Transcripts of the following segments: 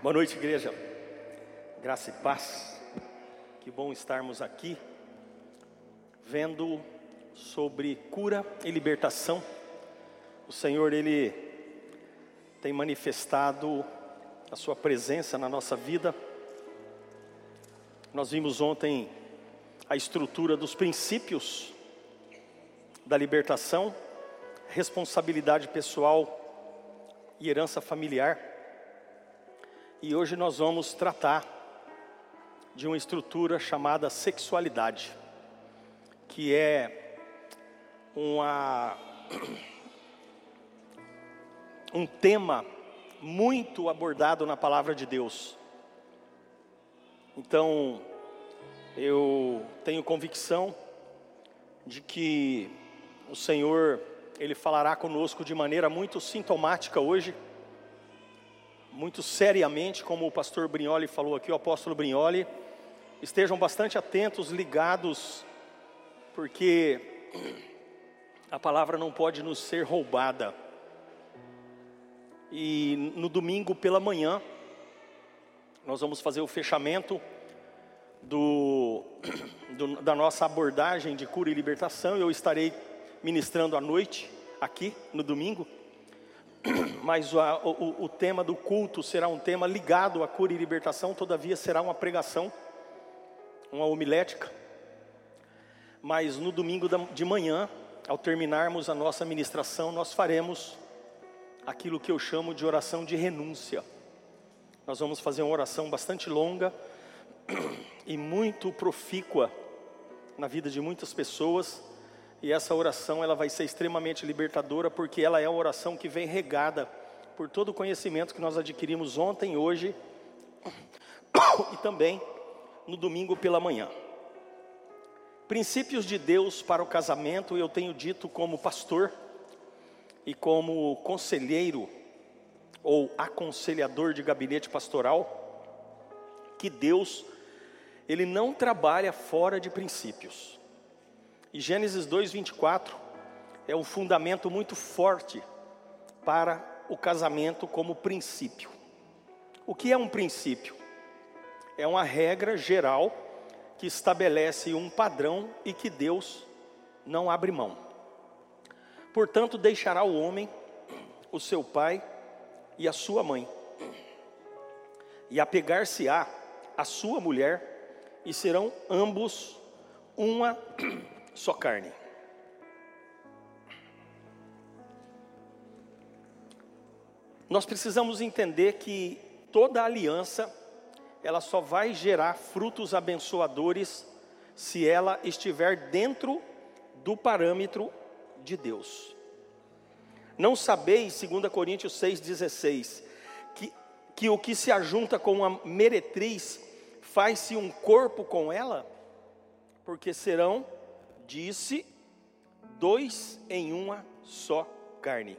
Boa noite, igreja. Graça e paz. Que bom estarmos aqui vendo sobre cura e libertação. O Senhor ele tem manifestado a sua presença na nossa vida. Nós vimos ontem a estrutura dos princípios da libertação, responsabilidade pessoal e herança familiar. E hoje nós vamos tratar de uma estrutura chamada sexualidade, que é uma, um tema muito abordado na palavra de Deus. Então, eu tenho convicção de que o Senhor, Ele falará conosco de maneira muito sintomática hoje muito seriamente, como o pastor Brignoli falou aqui, o apóstolo Brignoli. Estejam bastante atentos, ligados, porque a palavra não pode nos ser roubada. E no domingo pela manhã, nós vamos fazer o fechamento do, do, da nossa abordagem de cura e libertação. Eu estarei ministrando à noite, aqui no domingo mas o, o, o, tema do culto será um tema ligado à cura e libertação, todavia será uma pregação, uma homilética. Mas no domingo de manhã, ao terminarmos a nossa ministração, nós faremos aquilo que eu chamo de oração de renúncia. Nós vamos fazer uma oração bastante longa e muito profícua na vida de muitas pessoas e essa oração ela vai ser extremamente libertadora porque ela é uma oração que vem regada por todo o conhecimento que nós adquirimos ontem, hoje e também no domingo pela manhã. Princípios de Deus para o casamento, eu tenho dito como pastor e como conselheiro ou aconselhador de gabinete pastoral, que Deus ele não trabalha fora de princípios. E Gênesis 2:24 é um fundamento muito forte para o casamento como princípio. O que é um princípio? É uma regra geral que estabelece um padrão e que Deus não abre mão. Portanto, deixará o homem o seu pai e a sua mãe, e apegar-se-á a sua mulher, e serão ambos uma só carne. Nós precisamos entender que toda aliança, ela só vai gerar frutos abençoadores se ela estiver dentro do parâmetro de Deus. Não sabeis, 2 Coríntios 6,16, que, que o que se ajunta com uma meretriz faz-se um corpo com ela, porque serão disse: dois em uma só carne.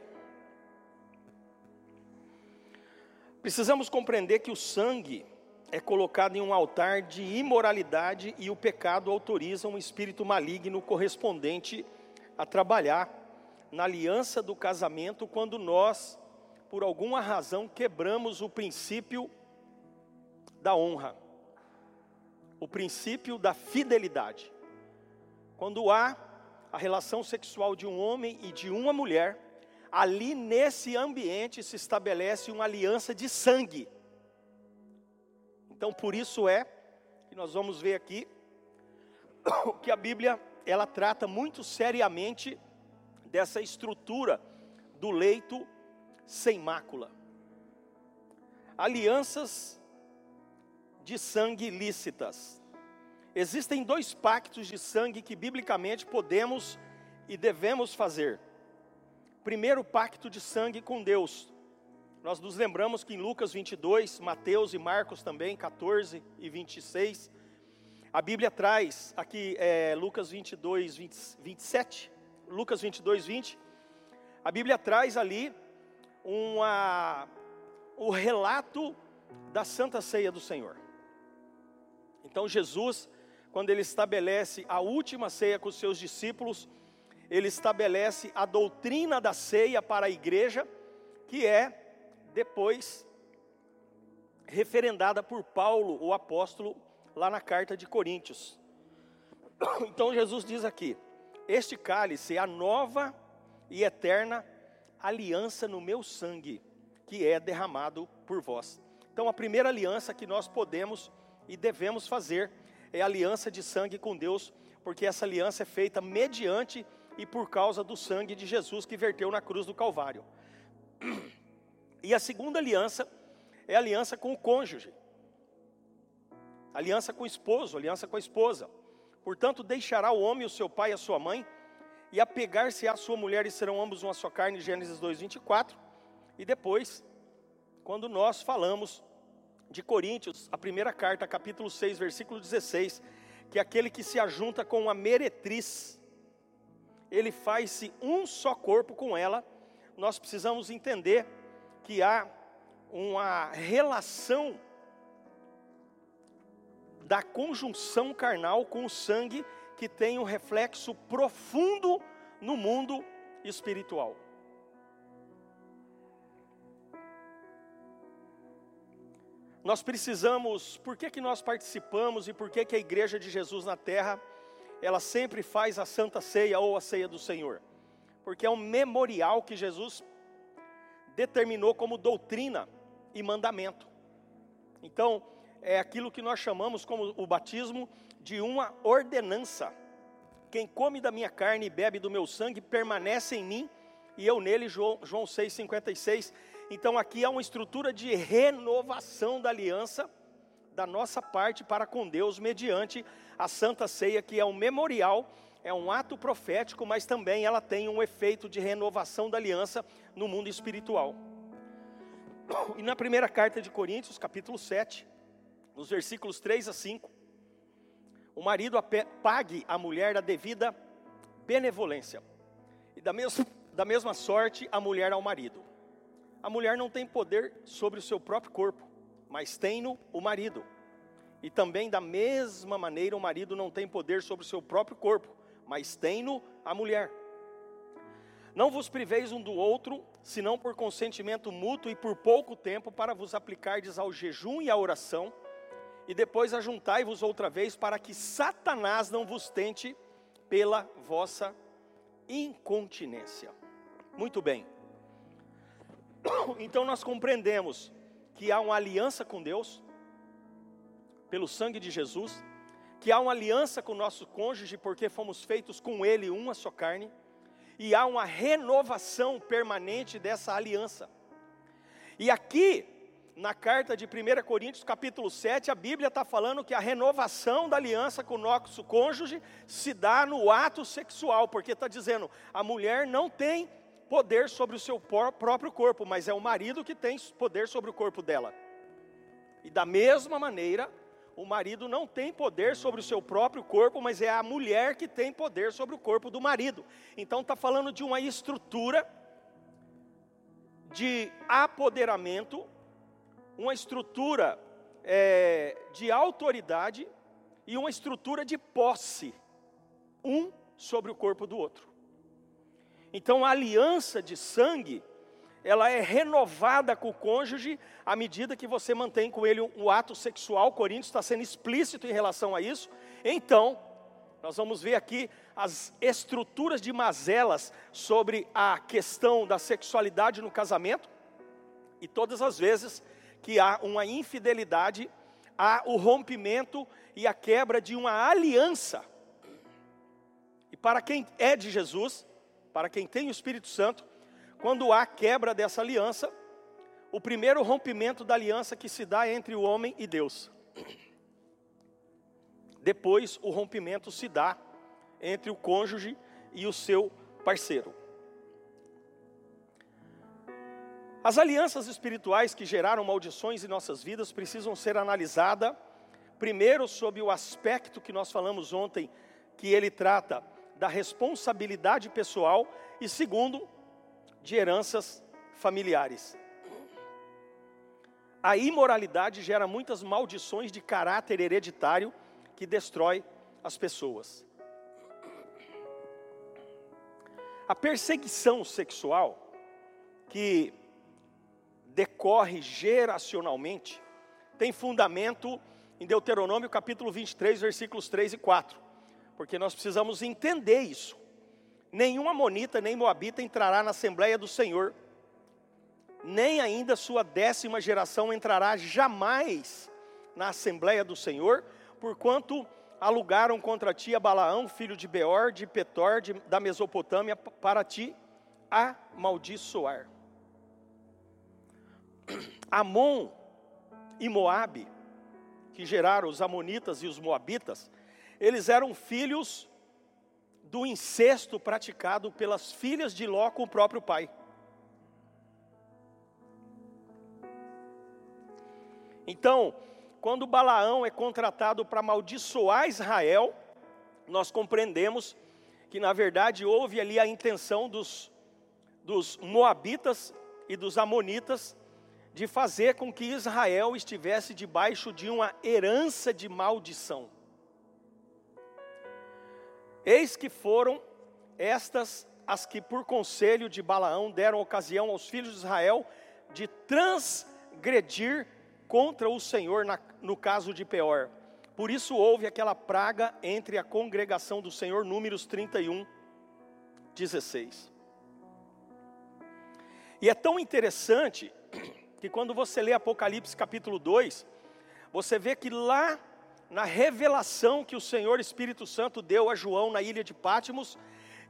Precisamos compreender que o sangue é colocado em um altar de imoralidade e o pecado autoriza um espírito maligno correspondente a trabalhar na aliança do casamento quando nós, por alguma razão, quebramos o princípio da honra, o princípio da fidelidade. Quando há a relação sexual de um homem e de uma mulher, ali nesse ambiente se estabelece uma aliança de sangue. Então, por isso é que nós vamos ver aqui que a Bíblia ela trata muito seriamente dessa estrutura do leito sem mácula. Alianças de sangue lícitas. Existem dois pactos de sangue que biblicamente podemos e devemos fazer. Primeiro, pacto de sangue com Deus. Nós nos lembramos que em Lucas 22, Mateus e Marcos também, 14 e 26, a Bíblia traz, aqui é Lucas 22, 20, 27, Lucas 22, 20, a Bíblia traz ali uma, o relato da Santa Ceia do Senhor. Então Jesus quando ele estabelece a última ceia com os seus discípulos, ele estabelece a doutrina da ceia para a igreja, que é depois referendada por Paulo, o apóstolo, lá na carta de Coríntios. Então Jesus diz aqui: Este cálice é a nova e eterna aliança no meu sangue, que é derramado por vós. Então, a primeira aliança que nós podemos e devemos fazer é aliança de sangue com Deus, porque essa aliança é feita mediante e por causa do sangue de Jesus que verteu na cruz do Calvário. E a segunda aliança é aliança com o cônjuge, aliança com o esposo, aliança com a esposa. Portanto, deixará o homem o seu pai e a sua mãe, e apegar-se à sua mulher, e serão ambos uma só carne, Gênesis 2, 24. E depois, quando nós falamos de Coríntios, a primeira carta, capítulo 6, versículo 16, que é aquele que se ajunta com uma meretriz, ele faz-se um só corpo com ela, nós precisamos entender que há uma relação da conjunção carnal com o sangue que tem um reflexo profundo no mundo espiritual. Nós precisamos, por que, que nós participamos e por que, que a igreja de Jesus na terra, ela sempre faz a santa ceia ou a ceia do Senhor? Porque é um memorial que Jesus determinou como doutrina e mandamento. Então, é aquilo que nós chamamos como o batismo de uma ordenança. Quem come da minha carne e bebe do meu sangue permanece em mim e eu nele, João, João 6,56. Então aqui há uma estrutura de renovação da aliança da nossa parte para com Deus mediante a Santa Ceia, que é um memorial, é um ato profético, mas também ela tem um efeito de renovação da aliança no mundo espiritual. E na primeira carta de Coríntios, capítulo 7, nos versículos 3 a 5, o marido pague a mulher a devida benevolência, e da mesma, da mesma sorte a mulher ao marido. A mulher não tem poder sobre o seu próprio corpo, mas tem-no o marido. E também da mesma maneira o marido não tem poder sobre o seu próprio corpo, mas tem-no a mulher. Não vos priveis um do outro, senão por consentimento mútuo e por pouco tempo, para vos aplicardes ao jejum e à oração, e depois ajuntai-vos outra vez, para que Satanás não vos tente pela vossa incontinência. Muito bem. Então nós compreendemos que há uma aliança com Deus, pelo sangue de Jesus, que há uma aliança com o nosso cônjuge, porque fomos feitos com ele uma só carne, e há uma renovação permanente dessa aliança. E aqui, na carta de 1 Coríntios, capítulo 7, a Bíblia está falando que a renovação da aliança com o nosso cônjuge se dá no ato sexual, porque está dizendo, a mulher não tem poder sobre o seu próprio corpo, mas é o marido que tem poder sobre o corpo dela. E da mesma maneira, o marido não tem poder sobre o seu próprio corpo, mas é a mulher que tem poder sobre o corpo do marido. Então está falando de uma estrutura de apoderamento uma estrutura é, de autoridade e uma estrutura de posse, um sobre o corpo do outro. Então a aliança de sangue, ela é renovada com o cônjuge à medida que você mantém com ele um ato sexual. Coríntios está sendo explícito em relação a isso. Então, nós vamos ver aqui as estruturas de mazelas sobre a questão da sexualidade no casamento. E todas as vezes que há uma infidelidade, há o rompimento e a quebra de uma aliança. E para quem é de Jesus, para quem tem o Espírito Santo, quando há quebra dessa aliança, o primeiro rompimento da aliança que se dá entre o homem e Deus. Depois, o rompimento se dá entre o cônjuge e o seu parceiro. As alianças espirituais que geraram maldições em nossas vidas precisam ser analisadas, primeiro, sob o aspecto que nós falamos ontem, que ele trata da responsabilidade pessoal, e segundo, de heranças familiares. A imoralidade gera muitas maldições de caráter hereditário que destrói as pessoas. A perseguição sexual, que decorre geracionalmente, tem fundamento em Deuteronômio capítulo 23, versículos 3 e 4, porque nós precisamos entender isso. Nenhum amonita nem moabita entrará na Assembleia do Senhor, nem ainda sua décima geração entrará jamais na Assembleia do Senhor, porquanto alugaram contra ti a Balaão, filho de Beor, de Petor, de, da Mesopotâmia, para ti amaldiçoar. Amon e Moabe, que geraram os amonitas e os moabitas, eles eram filhos do incesto praticado pelas filhas de Ló com o próprio pai. Então, quando Balaão é contratado para amaldiçoar Israel, nós compreendemos que na verdade houve ali a intenção dos, dos moabitas e dos amonitas de fazer com que Israel estivesse debaixo de uma herança de maldição. Eis que foram estas as que, por conselho de Balaão, deram ocasião aos filhos de Israel de transgredir contra o Senhor na, no caso de Peor. Por isso houve aquela praga entre a congregação do Senhor, Números 31, 16. E é tão interessante que quando você lê Apocalipse capítulo 2, você vê que lá na revelação que o Senhor Espírito Santo deu a João na ilha de Pátimos,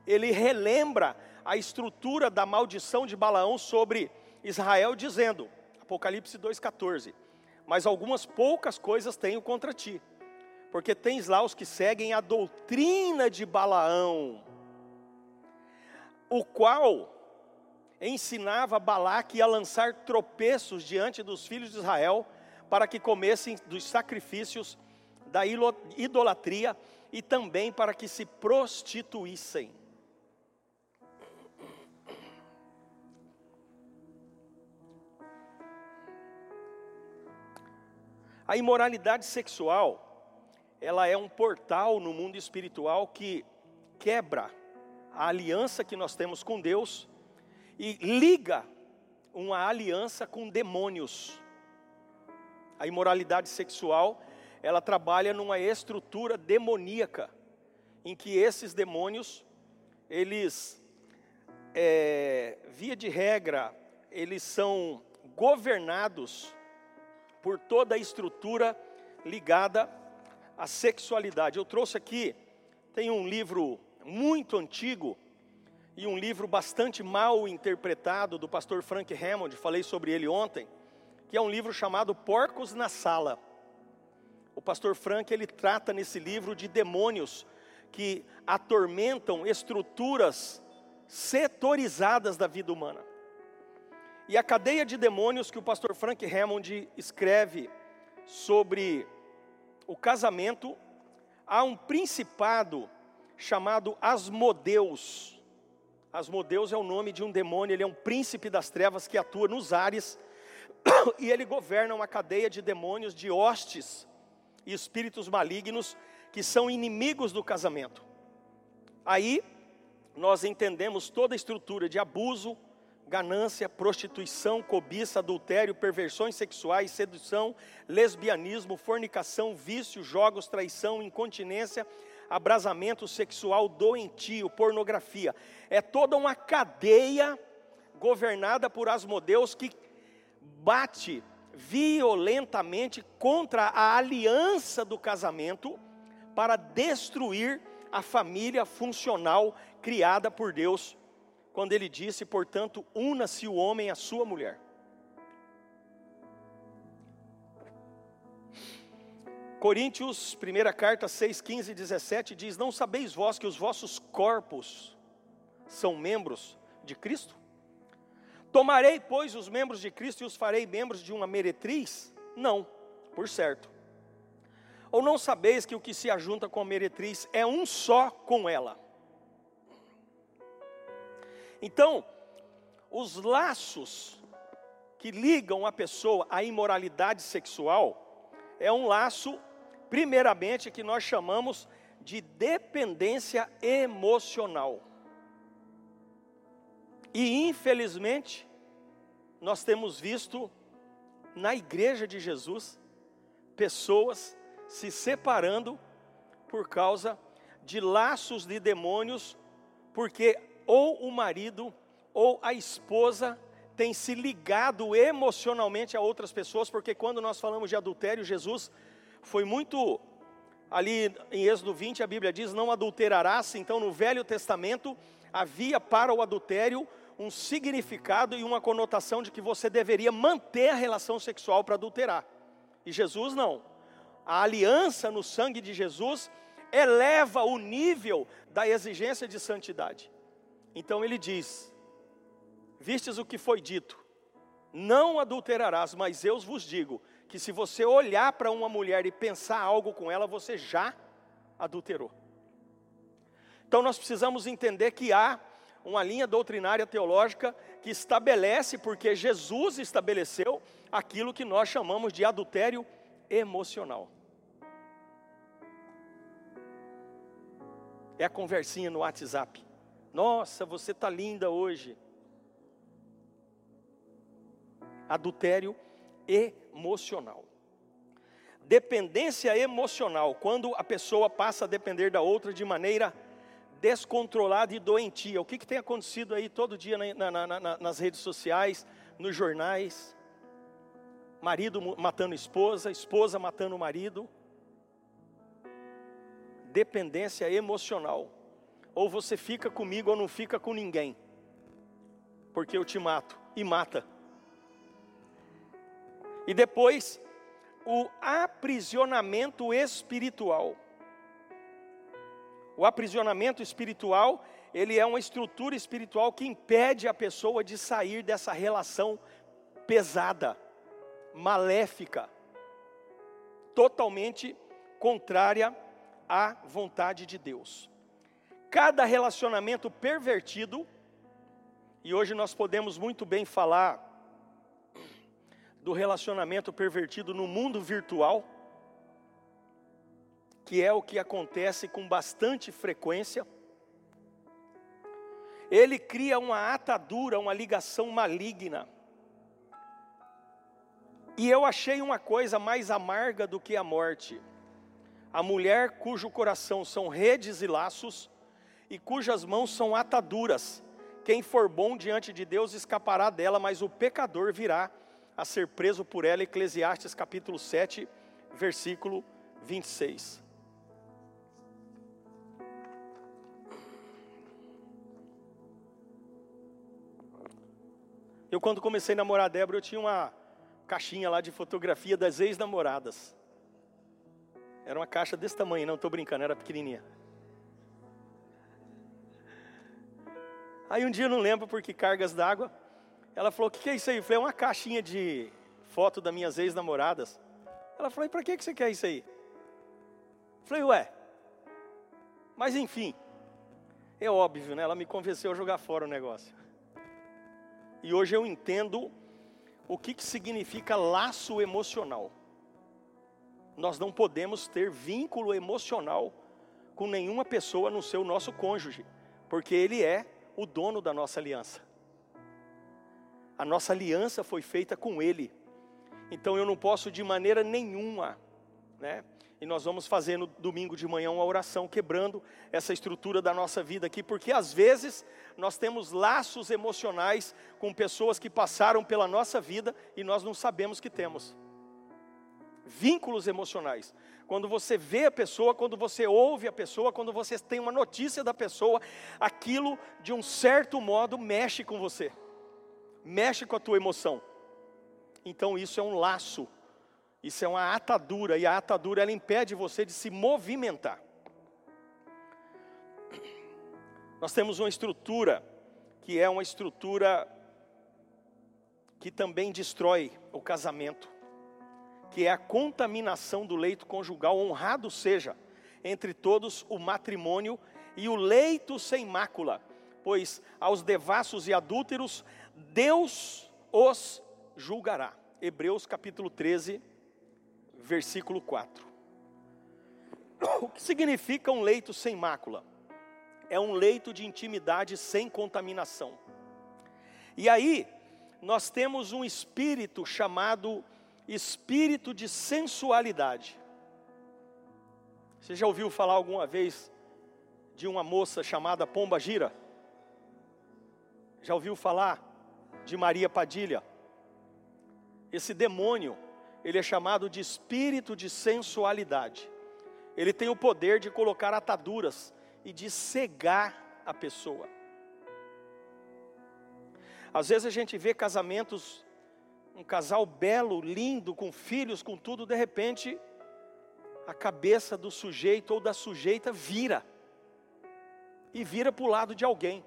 ele relembra a estrutura da maldição de Balaão sobre Israel, dizendo, Apocalipse 2,14: Mas algumas poucas coisas tenho contra ti, porque tens lá os que seguem a doutrina de Balaão, o qual ensinava Balaque a lançar tropeços diante dos filhos de Israel, para que comessem dos sacrifícios da idolatria e também para que se prostituíssem. A imoralidade sexual, ela é um portal no mundo espiritual que quebra a aliança que nós temos com Deus e liga uma aliança com demônios. A imoralidade sexual, ela trabalha numa estrutura demoníaca, em que esses demônios, eles, é, via de regra, eles são governados por toda a estrutura ligada à sexualidade. Eu trouxe aqui, tem um livro muito antigo, e um livro bastante mal interpretado do pastor Frank Hammond, falei sobre ele ontem, que é um livro chamado Porcos na Sala. O pastor Frank ele trata nesse livro de demônios que atormentam estruturas setorizadas da vida humana. E a cadeia de demônios que o pastor Frank Hammond escreve sobre o casamento, há um principado chamado Asmodeus. Asmodeus é o nome de um demônio, ele é um príncipe das trevas que atua nos ares e ele governa uma cadeia de demônios, de hostes e espíritos malignos que são inimigos do casamento. Aí nós entendemos toda a estrutura de abuso, ganância, prostituição, cobiça, adultério, perversões sexuais, sedução, lesbianismo, fornicação, vício, jogos, traição, incontinência, abrasamento sexual doentio, pornografia. É toda uma cadeia governada por Asmodeus que bate violentamente contra a aliança do casamento para destruir a família funcional criada por Deus, quando ele disse, portanto, una-se o homem à sua mulher. Coríntios, primeira carta 6, 15 e 17 diz: Não sabeis vós que os vossos corpos são membros de Cristo? Tomarei, pois, os membros de Cristo e os farei membros de uma meretriz? Não, por certo. Ou não sabeis que o que se ajunta com a meretriz é um só com ela? Então, os laços que ligam a pessoa à imoralidade sexual é um laço primeiramente, que nós chamamos de dependência emocional. E infelizmente, nós temos visto na igreja de Jesus pessoas se separando por causa de laços de demônios, porque ou o marido ou a esposa tem se ligado emocionalmente a outras pessoas, porque quando nós falamos de adultério, Jesus foi muito ali em Êxodo 20, a Bíblia diz: Não adulterarás. Então, no Velho Testamento, havia para o adultério um significado e uma conotação de que você deveria manter a relação sexual para adulterar. E Jesus não. A aliança no sangue de Jesus eleva o nível da exigência de santidade. Então ele diz: Vistes o que foi dito, não adulterarás, mas eu vos digo que se você olhar para uma mulher e pensar algo com ela, você já adulterou. Então nós precisamos entender que há uma linha doutrinária teológica que estabelece, porque Jesus estabeleceu aquilo que nós chamamos de adultério emocional. É a conversinha no WhatsApp. Nossa, você está linda hoje. Adultério emocional. Dependência emocional, quando a pessoa passa a depender da outra de maneira descontrolada e doentia. O que, que tem acontecido aí todo dia na, na, na, nas redes sociais, nos jornais? Marido matando esposa, esposa matando marido dependência emocional. Ou você fica comigo ou não fica com ninguém. Porque eu te mato e mata. E depois, o aprisionamento espiritual. O aprisionamento espiritual, ele é uma estrutura espiritual que impede a pessoa de sair dessa relação pesada, maléfica, totalmente contrária à vontade de Deus. Cada relacionamento pervertido, e hoje nós podemos muito bem falar do relacionamento pervertido no mundo virtual, que é o que acontece com bastante frequência. Ele cria uma atadura, uma ligação maligna. E eu achei uma coisa mais amarga do que a morte a mulher cujo coração são redes e laços, e cujas mãos são ataduras. Quem for bom diante de Deus escapará dela, mas o pecador virá a ser preso por ela. Eclesiastes capítulo 7, versículo 26. Eu, quando comecei a namorar a Débora, eu tinha uma caixinha lá de fotografia das ex-namoradas. Era uma caixa desse tamanho, não estou brincando, era pequenininha. Aí um dia não lembro porque cargas d'água. Ela falou: O que, que é isso aí? Eu falei: É uma caixinha de foto das minhas ex-namoradas. Ela falou: E para que, que você quer isso aí? Eu falei: Ué, mas enfim, é óbvio, né? Ela me convenceu a jogar fora o negócio. E hoje eu entendo o que, que significa laço emocional nós não podemos ter vínculo emocional com nenhuma pessoa no seu nosso cônjuge, porque ele é o dono da nossa aliança. A nossa aliança foi feita com ele. Então eu não posso de maneira nenhuma, né? E nós vamos fazer no domingo de manhã uma oração quebrando essa estrutura da nossa vida aqui, porque às vezes nós temos laços emocionais com pessoas que passaram pela nossa vida e nós não sabemos que temos vínculos emocionais. Quando você vê a pessoa, quando você ouve a pessoa, quando você tem uma notícia da pessoa, aquilo de um certo modo mexe com você, mexe com a tua emoção. Então isso é um laço, isso é uma atadura, e a atadura ela impede você de se movimentar. Nós temos uma estrutura que é uma estrutura que também destrói o casamento que é a contaminação do leito conjugal, honrado seja entre todos o matrimônio e o leito sem mácula, pois aos devassos e adúlteros Deus os julgará. Hebreus capítulo 13, versículo 4. O que significa um leito sem mácula? É um leito de intimidade sem contaminação. E aí, nós temos um espírito chamado espírito de sensualidade. Você já ouviu falar alguma vez de uma moça chamada Pomba Gira? Já ouviu falar de Maria Padilha? Esse demônio, ele é chamado de espírito de sensualidade. Ele tem o poder de colocar ataduras e de cegar a pessoa. Às vezes a gente vê casamentos, um casal belo, lindo, com filhos, com tudo, de repente a cabeça do sujeito ou da sujeita vira e vira para o lado de alguém.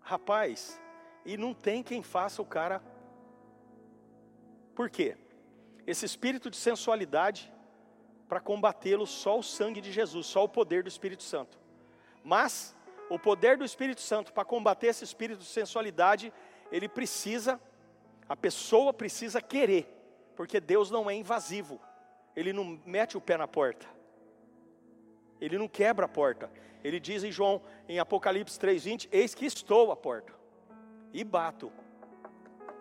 Rapaz, e não tem quem faça o cara. Por quê? Esse espírito de sensualidade, para combatê-lo, só o sangue de Jesus, só o poder do Espírito Santo. Mas o poder do Espírito Santo para combater esse espírito de sensualidade, ele precisa, a pessoa precisa querer, porque Deus não é invasivo, ele não mete o pé na porta, ele não quebra a porta. Ele diz em João, em Apocalipse 3,20: Eis que estou à porta e bato.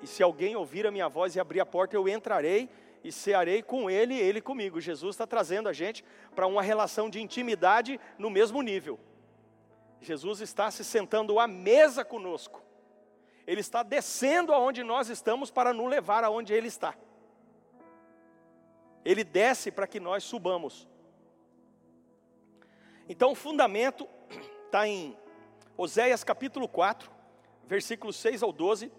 E se alguém ouvir a minha voz e abrir a porta, eu entrarei e cearei com ele e ele comigo. Jesus está trazendo a gente para uma relação de intimidade no mesmo nível. Jesus está se sentando à mesa conosco. Ele está descendo aonde nós estamos para nos levar aonde Ele está. Ele desce para que nós subamos. Então o fundamento está em Oséias capítulo 4, versículos 6 ao 12.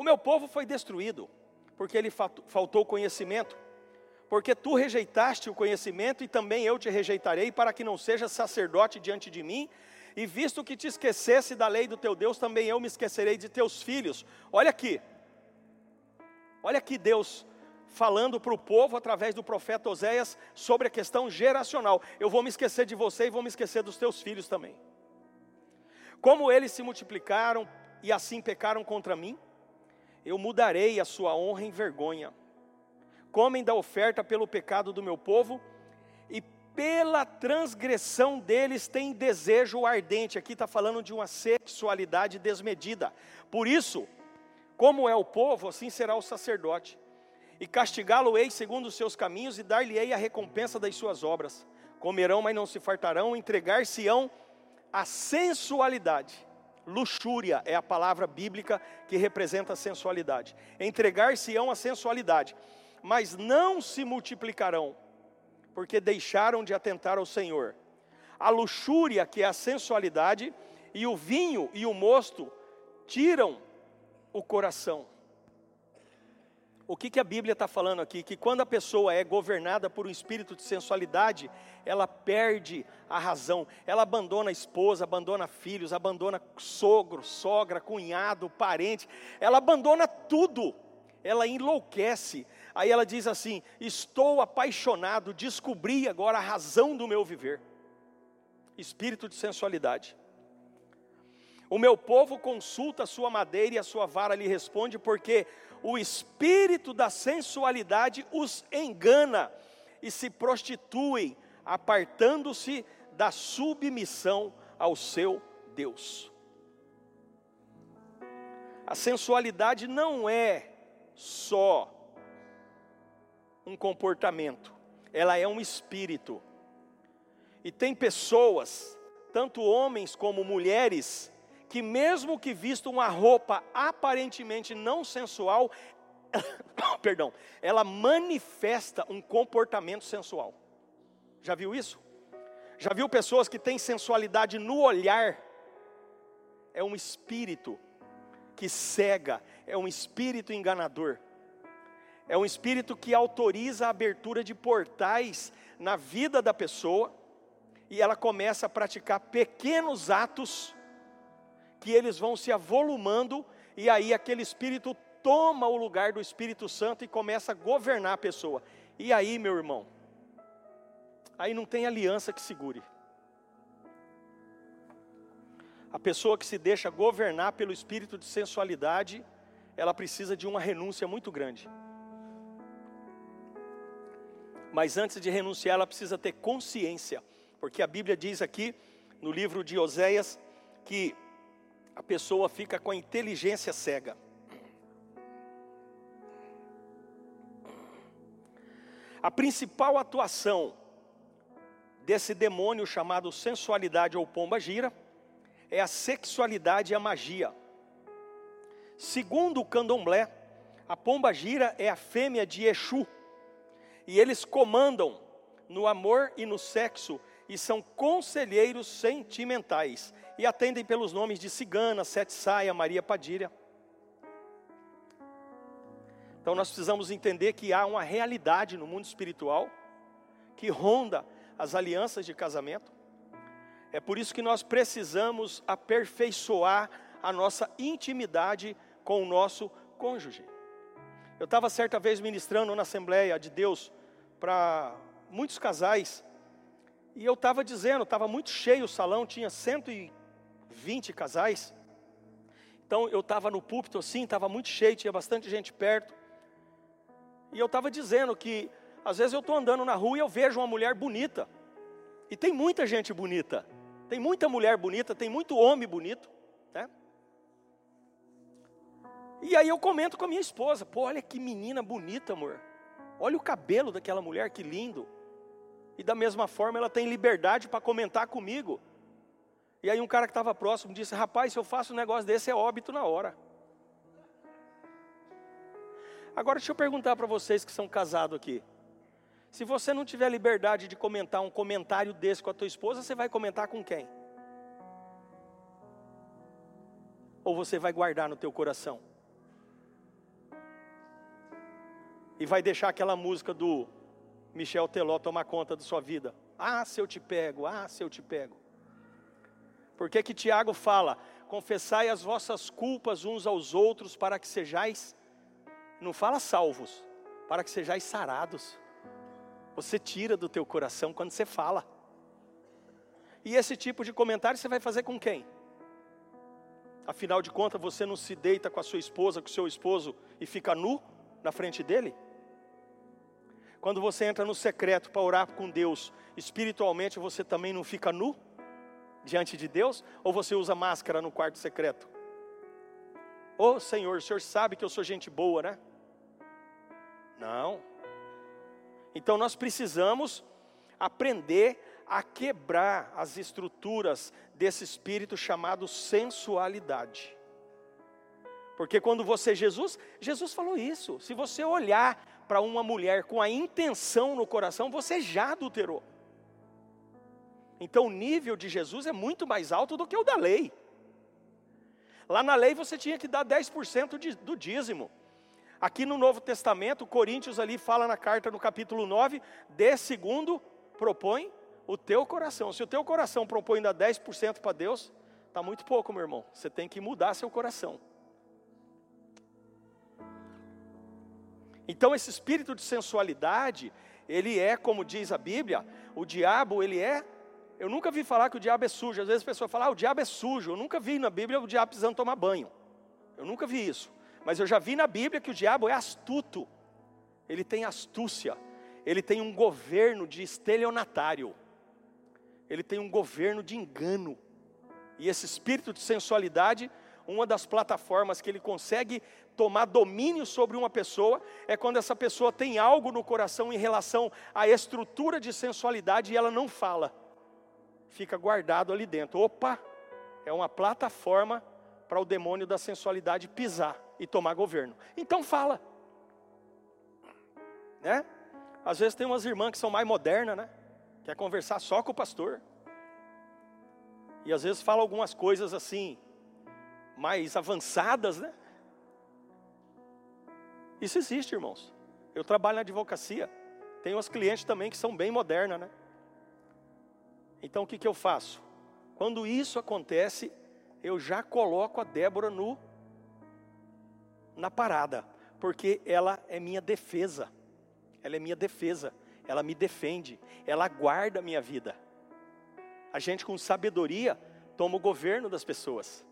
O meu povo foi destruído, porque ele faltou conhecimento. Porque tu rejeitaste o conhecimento, e também eu te rejeitarei, para que não sejas sacerdote diante de mim, e visto que te esquecesse da lei do teu Deus, também eu me esquecerei de teus filhos. Olha aqui, olha aqui Deus falando para o povo através do profeta Oséias sobre a questão geracional. Eu vou me esquecer de você e vou me esquecer dos teus filhos também. Como eles se multiplicaram e assim pecaram contra mim, eu mudarei a sua honra em vergonha. Comem da oferta pelo pecado do meu povo pela transgressão deles tem desejo ardente. Aqui está falando de uma sexualidade desmedida. Por isso, como é o povo, assim será o sacerdote. E castigá-lo-ei segundo os seus caminhos, e dar-lhe-ei a recompensa das suas obras. Comerão, mas não se fartarão, entregar-se-ão à sensualidade. Luxúria é a palavra bíblica que representa a sensualidade. Entregar-se-ão à sensualidade, mas não se multiplicarão porque deixaram de atentar ao Senhor. A luxúria, que é a sensualidade, e o vinho e o mosto tiram o coração. O que, que a Bíblia está falando aqui? Que quando a pessoa é governada por um espírito de sensualidade, ela perde a razão, ela abandona a esposa, abandona filhos, abandona sogro, sogra, cunhado, parente, ela abandona tudo, ela enlouquece, Aí ela diz assim: Estou apaixonado, descobri agora a razão do meu viver. Espírito de sensualidade. O meu povo consulta a sua madeira e a sua vara lhe responde, porque o espírito da sensualidade os engana e se prostituem, apartando-se da submissão ao seu Deus. A sensualidade não é só um comportamento, ela é um espírito. E tem pessoas, tanto homens como mulheres, que mesmo que vistam uma roupa aparentemente não sensual, perdão, ela manifesta um comportamento sensual. Já viu isso? Já viu pessoas que têm sensualidade no olhar? É um espírito que cega, é um espírito enganador. É um espírito que autoriza a abertura de portais na vida da pessoa e ela começa a praticar pequenos atos que eles vão se avolumando e aí aquele espírito toma o lugar do Espírito Santo e começa a governar a pessoa. E aí, meu irmão, aí não tem aliança que segure. A pessoa que se deixa governar pelo espírito de sensualidade, ela precisa de uma renúncia muito grande. Mas antes de renunciar, ela precisa ter consciência, porque a Bíblia diz aqui no livro de Oséias que a pessoa fica com a inteligência cega. A principal atuação desse demônio chamado sensualidade ou pomba gira é a sexualidade e a magia. Segundo o candomblé, a pomba gira é a fêmea de Exu, e eles comandam no amor e no sexo e são conselheiros sentimentais e atendem pelos nomes de Cigana, Sete Saia, Maria Padilha. Então nós precisamos entender que há uma realidade no mundo espiritual que ronda as alianças de casamento. É por isso que nós precisamos aperfeiçoar a nossa intimidade com o nosso cônjuge. Eu estava certa vez ministrando na Assembleia de Deus para muitos casais, e eu estava dizendo, estava muito cheio o salão, tinha 120 casais. Então eu estava no púlpito assim, estava muito cheio, tinha bastante gente perto. E eu estava dizendo que às vezes eu estou andando na rua e eu vejo uma mulher bonita. E tem muita gente bonita. Tem muita mulher bonita, tem muito homem bonito. Né? E aí eu comento com a minha esposa: pô, olha que menina bonita, amor. Olha o cabelo daquela mulher, que lindo. E da mesma forma ela tem liberdade para comentar comigo. E aí um cara que estava próximo disse: Rapaz, se eu faço um negócio desse é óbito na hora. Agora deixa eu perguntar para vocês que são casados aqui. Se você não tiver liberdade de comentar um comentário desse com a tua esposa, você vai comentar com quem? Ou você vai guardar no teu coração? E vai deixar aquela música do Michel Teló tomar conta da sua vida. Ah, se eu te pego, ah, se eu te pego. Por que que Tiago fala? Confessai as vossas culpas uns aos outros para que sejais não fala salvos, para que sejais sarados. Você tira do teu coração quando você fala. E esse tipo de comentário você vai fazer com quem? Afinal de contas, você não se deita com a sua esposa, com o seu esposo e fica nu na frente dele? Quando você entra no secreto para orar com Deus, espiritualmente você também não fica nu diante de Deus? Ou você usa máscara no quarto secreto? Ô oh, Senhor, o Senhor sabe que eu sou gente boa, né? Não. Então nós precisamos aprender a quebrar as estruturas desse espírito chamado sensualidade. Porque quando você, Jesus, Jesus falou isso. Se você olhar para uma mulher com a intenção no coração, você já adulterou. Então o nível de Jesus é muito mais alto do que o da lei. Lá na lei você tinha que dar 10% de, do dízimo. Aqui no Novo Testamento, Coríntios ali fala na carta no capítulo 9, de segundo propõe o teu coração. Se o teu coração propõe ainda 10% para Deus, está muito pouco, meu irmão. Você tem que mudar seu coração. Então esse espírito de sensualidade, ele é, como diz a Bíblia, o diabo, ele é eu nunca vi falar que o diabo é sujo. Às vezes a pessoa fala, ah, o diabo é sujo. Eu nunca vi na Bíblia o diabo precisando tomar banho. Eu nunca vi isso. Mas eu já vi na Bíblia que o diabo é astuto, ele tem astúcia, ele tem um governo de estelionatário, ele tem um governo de engano. E esse espírito de sensualidade, uma das plataformas que ele consegue tomar domínio sobre uma pessoa é quando essa pessoa tem algo no coração em relação à estrutura de sensualidade e ela não fala, fica guardado ali dentro. Opa, é uma plataforma para o demônio da sensualidade pisar e tomar governo. Então fala. Né? Às vezes tem umas irmãs que são mais modernas, né? Quer conversar só com o pastor. E às vezes fala algumas coisas assim, mais avançadas, né? Isso existe, irmãos. Eu trabalho na advocacia. Tenho umas clientes também que são bem modernas, né? Então o que, que eu faço? Quando isso acontece, eu já coloco a Débora no na parada, porque ela é minha defesa. Ela é minha defesa. Ela me defende. Ela guarda a minha vida. A gente com sabedoria toma o governo das pessoas.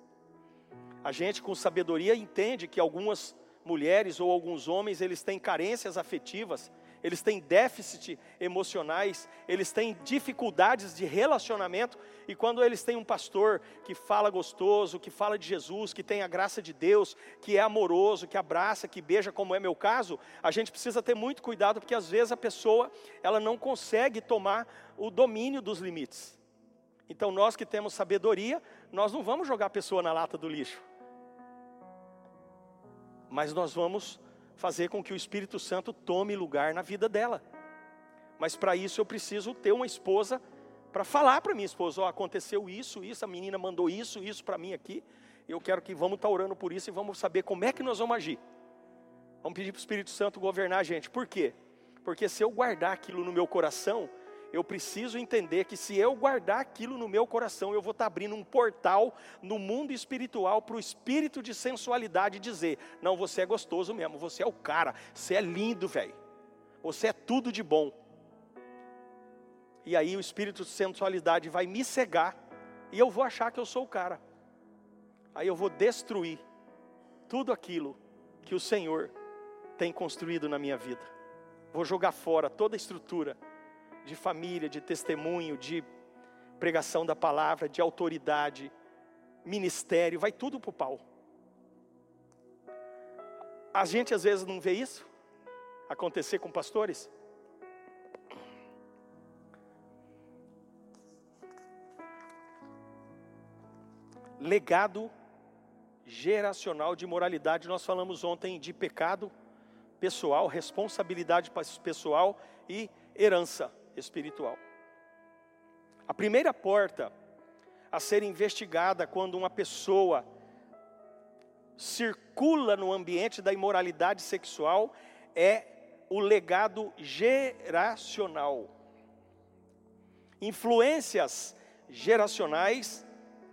A gente com sabedoria entende que algumas mulheres ou alguns homens, eles têm carências afetivas, eles têm déficit emocionais, eles têm dificuldades de relacionamento, e quando eles têm um pastor que fala gostoso, que fala de Jesus, que tem a graça de Deus, que é amoroso, que abraça, que beija, como é meu caso, a gente precisa ter muito cuidado, porque às vezes a pessoa, ela não consegue tomar o domínio dos limites. Então nós que temos sabedoria, nós não vamos jogar a pessoa na lata do lixo. Mas nós vamos fazer com que o Espírito Santo tome lugar na vida dela. Mas para isso eu preciso ter uma esposa para falar para minha esposa, oh, aconteceu isso, isso, a menina mandou isso, isso para mim aqui. Eu quero que vamos estar tá orando por isso e vamos saber como é que nós vamos agir. Vamos pedir para o Espírito Santo governar a gente. Por quê? Porque se eu guardar aquilo no meu coração, eu preciso entender que se eu guardar aquilo no meu coração, eu vou estar abrindo um portal no mundo espiritual para o espírito de sensualidade dizer: não, você é gostoso mesmo, você é o cara, você é lindo, velho, você é tudo de bom. E aí o espírito de sensualidade vai me cegar e eu vou achar que eu sou o cara. Aí eu vou destruir tudo aquilo que o Senhor tem construído na minha vida. Vou jogar fora toda a estrutura de família, de testemunho, de pregação da palavra, de autoridade, ministério, vai tudo para o pau. A gente às vezes não vê isso acontecer com pastores. Legado geracional de moralidade, nós falamos ontem de pecado pessoal, responsabilidade pessoal e herança espiritual. A primeira porta a ser investigada quando uma pessoa circula no ambiente da imoralidade sexual é o legado geracional. Influências geracionais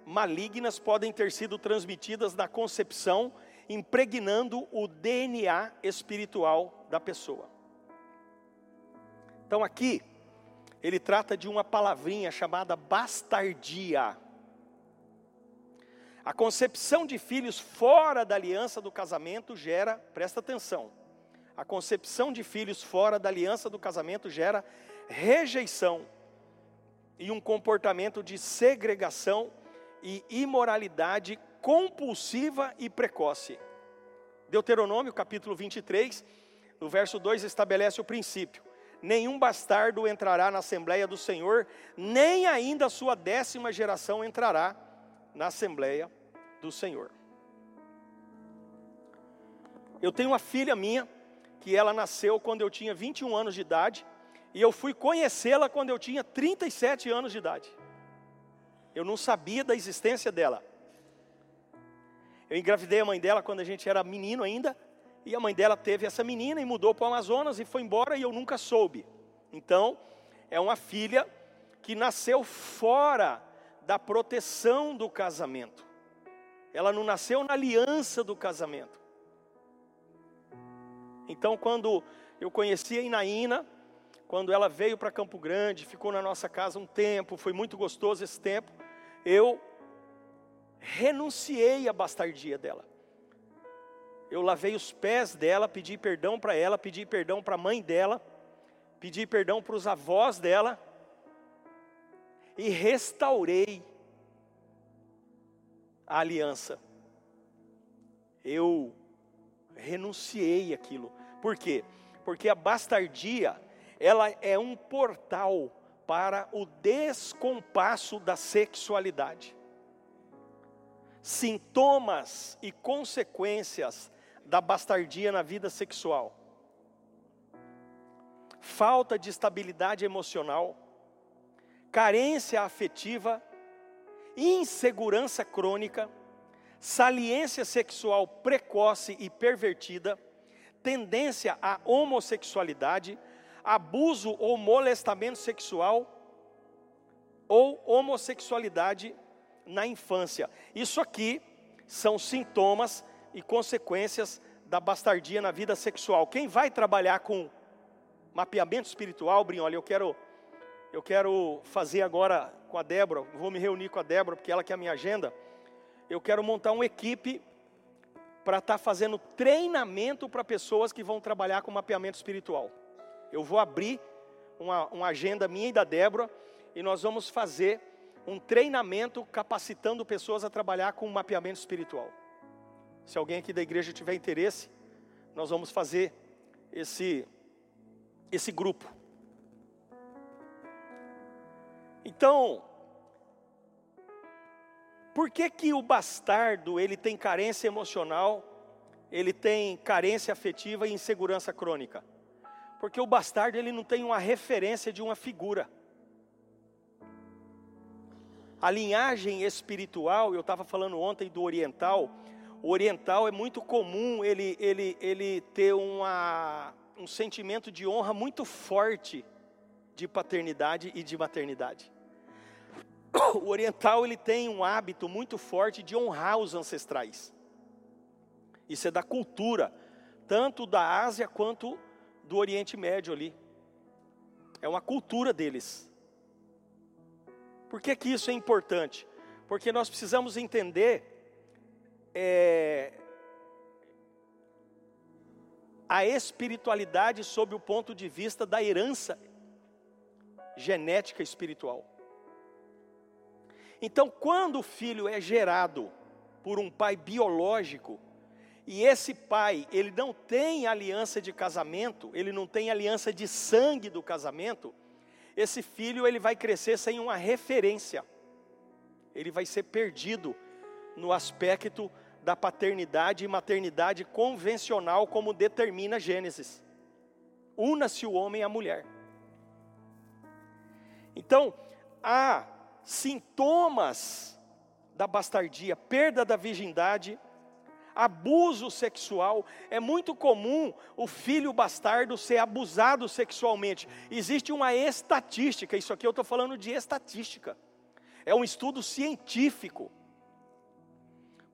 malignas podem ter sido transmitidas na concepção, impregnando o DNA espiritual da pessoa. Então, aqui, ele trata de uma palavrinha chamada bastardia. A concepção de filhos fora da aliança do casamento gera, presta atenção, a concepção de filhos fora da aliança do casamento gera rejeição e um comportamento de segregação e imoralidade compulsiva e precoce. Deuteronômio capítulo 23, no verso 2 estabelece o princípio: nenhum bastardo entrará na Assembleia do Senhor, nem ainda a sua décima geração entrará na Assembleia do Senhor. Eu tenho uma filha minha, que ela nasceu quando eu tinha 21 anos de idade, e eu fui conhecê-la quando eu tinha 37 anos de idade. Eu não sabia da existência dela. Eu engravidei a mãe dela quando a gente era menino ainda, e a mãe dela teve essa menina e mudou para o Amazonas e foi embora e eu nunca soube. Então, é uma filha que nasceu fora da proteção do casamento. Ela não nasceu na aliança do casamento. Então, quando eu conheci a Inaína, quando ela veio para Campo Grande, ficou na nossa casa um tempo, foi muito gostoso esse tempo, eu renunciei à bastardia dela eu lavei os pés dela, pedi perdão para ela, pedi perdão para a mãe dela, pedi perdão para os avós dela e restaurei a aliança. Eu renunciei aquilo. Por quê? Porque a bastardia, ela é um portal para o descompasso da sexualidade. Sintomas e consequências da bastardia na vida sexual, falta de estabilidade emocional, carência afetiva, insegurança crônica, saliência sexual precoce e pervertida, tendência à homossexualidade, abuso ou molestamento sexual ou homossexualidade na infância. Isso aqui são sintomas e consequências da bastardia na vida sexual. Quem vai trabalhar com mapeamento espiritual, Brinholi, eu quero eu quero fazer agora com a Débora, vou me reunir com a Débora, porque ela que é a minha agenda. Eu quero montar uma equipe para estar tá fazendo treinamento para pessoas que vão trabalhar com mapeamento espiritual. Eu vou abrir uma, uma agenda minha e da Débora e nós vamos fazer um treinamento capacitando pessoas a trabalhar com mapeamento espiritual. Se alguém aqui da igreja tiver interesse, nós vamos fazer esse, esse grupo. Então, por que que o bastardo, ele tem carência emocional, ele tem carência afetiva e insegurança crônica? Porque o bastardo, ele não tem uma referência de uma figura. A linhagem espiritual, eu estava falando ontem do oriental, oriental é muito comum ele, ele, ele ter uma, um sentimento de honra muito forte de paternidade e de maternidade. O oriental ele tem um hábito muito forte de honrar os ancestrais. Isso é da cultura, tanto da Ásia quanto do Oriente Médio ali. É uma cultura deles. Por que, que isso é importante? Porque nós precisamos entender é, a espiritualidade sob o ponto de vista da herança genética espiritual. Então, quando o filho é gerado por um pai biológico, e esse pai, ele não tem aliança de casamento, ele não tem aliança de sangue do casamento, esse filho ele vai crescer sem uma referência. Ele vai ser perdido no aspecto da paternidade e maternidade convencional, como determina Gênesis. Una-se o homem à mulher. Então, há sintomas da bastardia, perda da virgindade, abuso sexual. É muito comum o filho bastardo ser abusado sexualmente. Existe uma estatística, isso aqui eu estou falando de estatística. É um estudo científico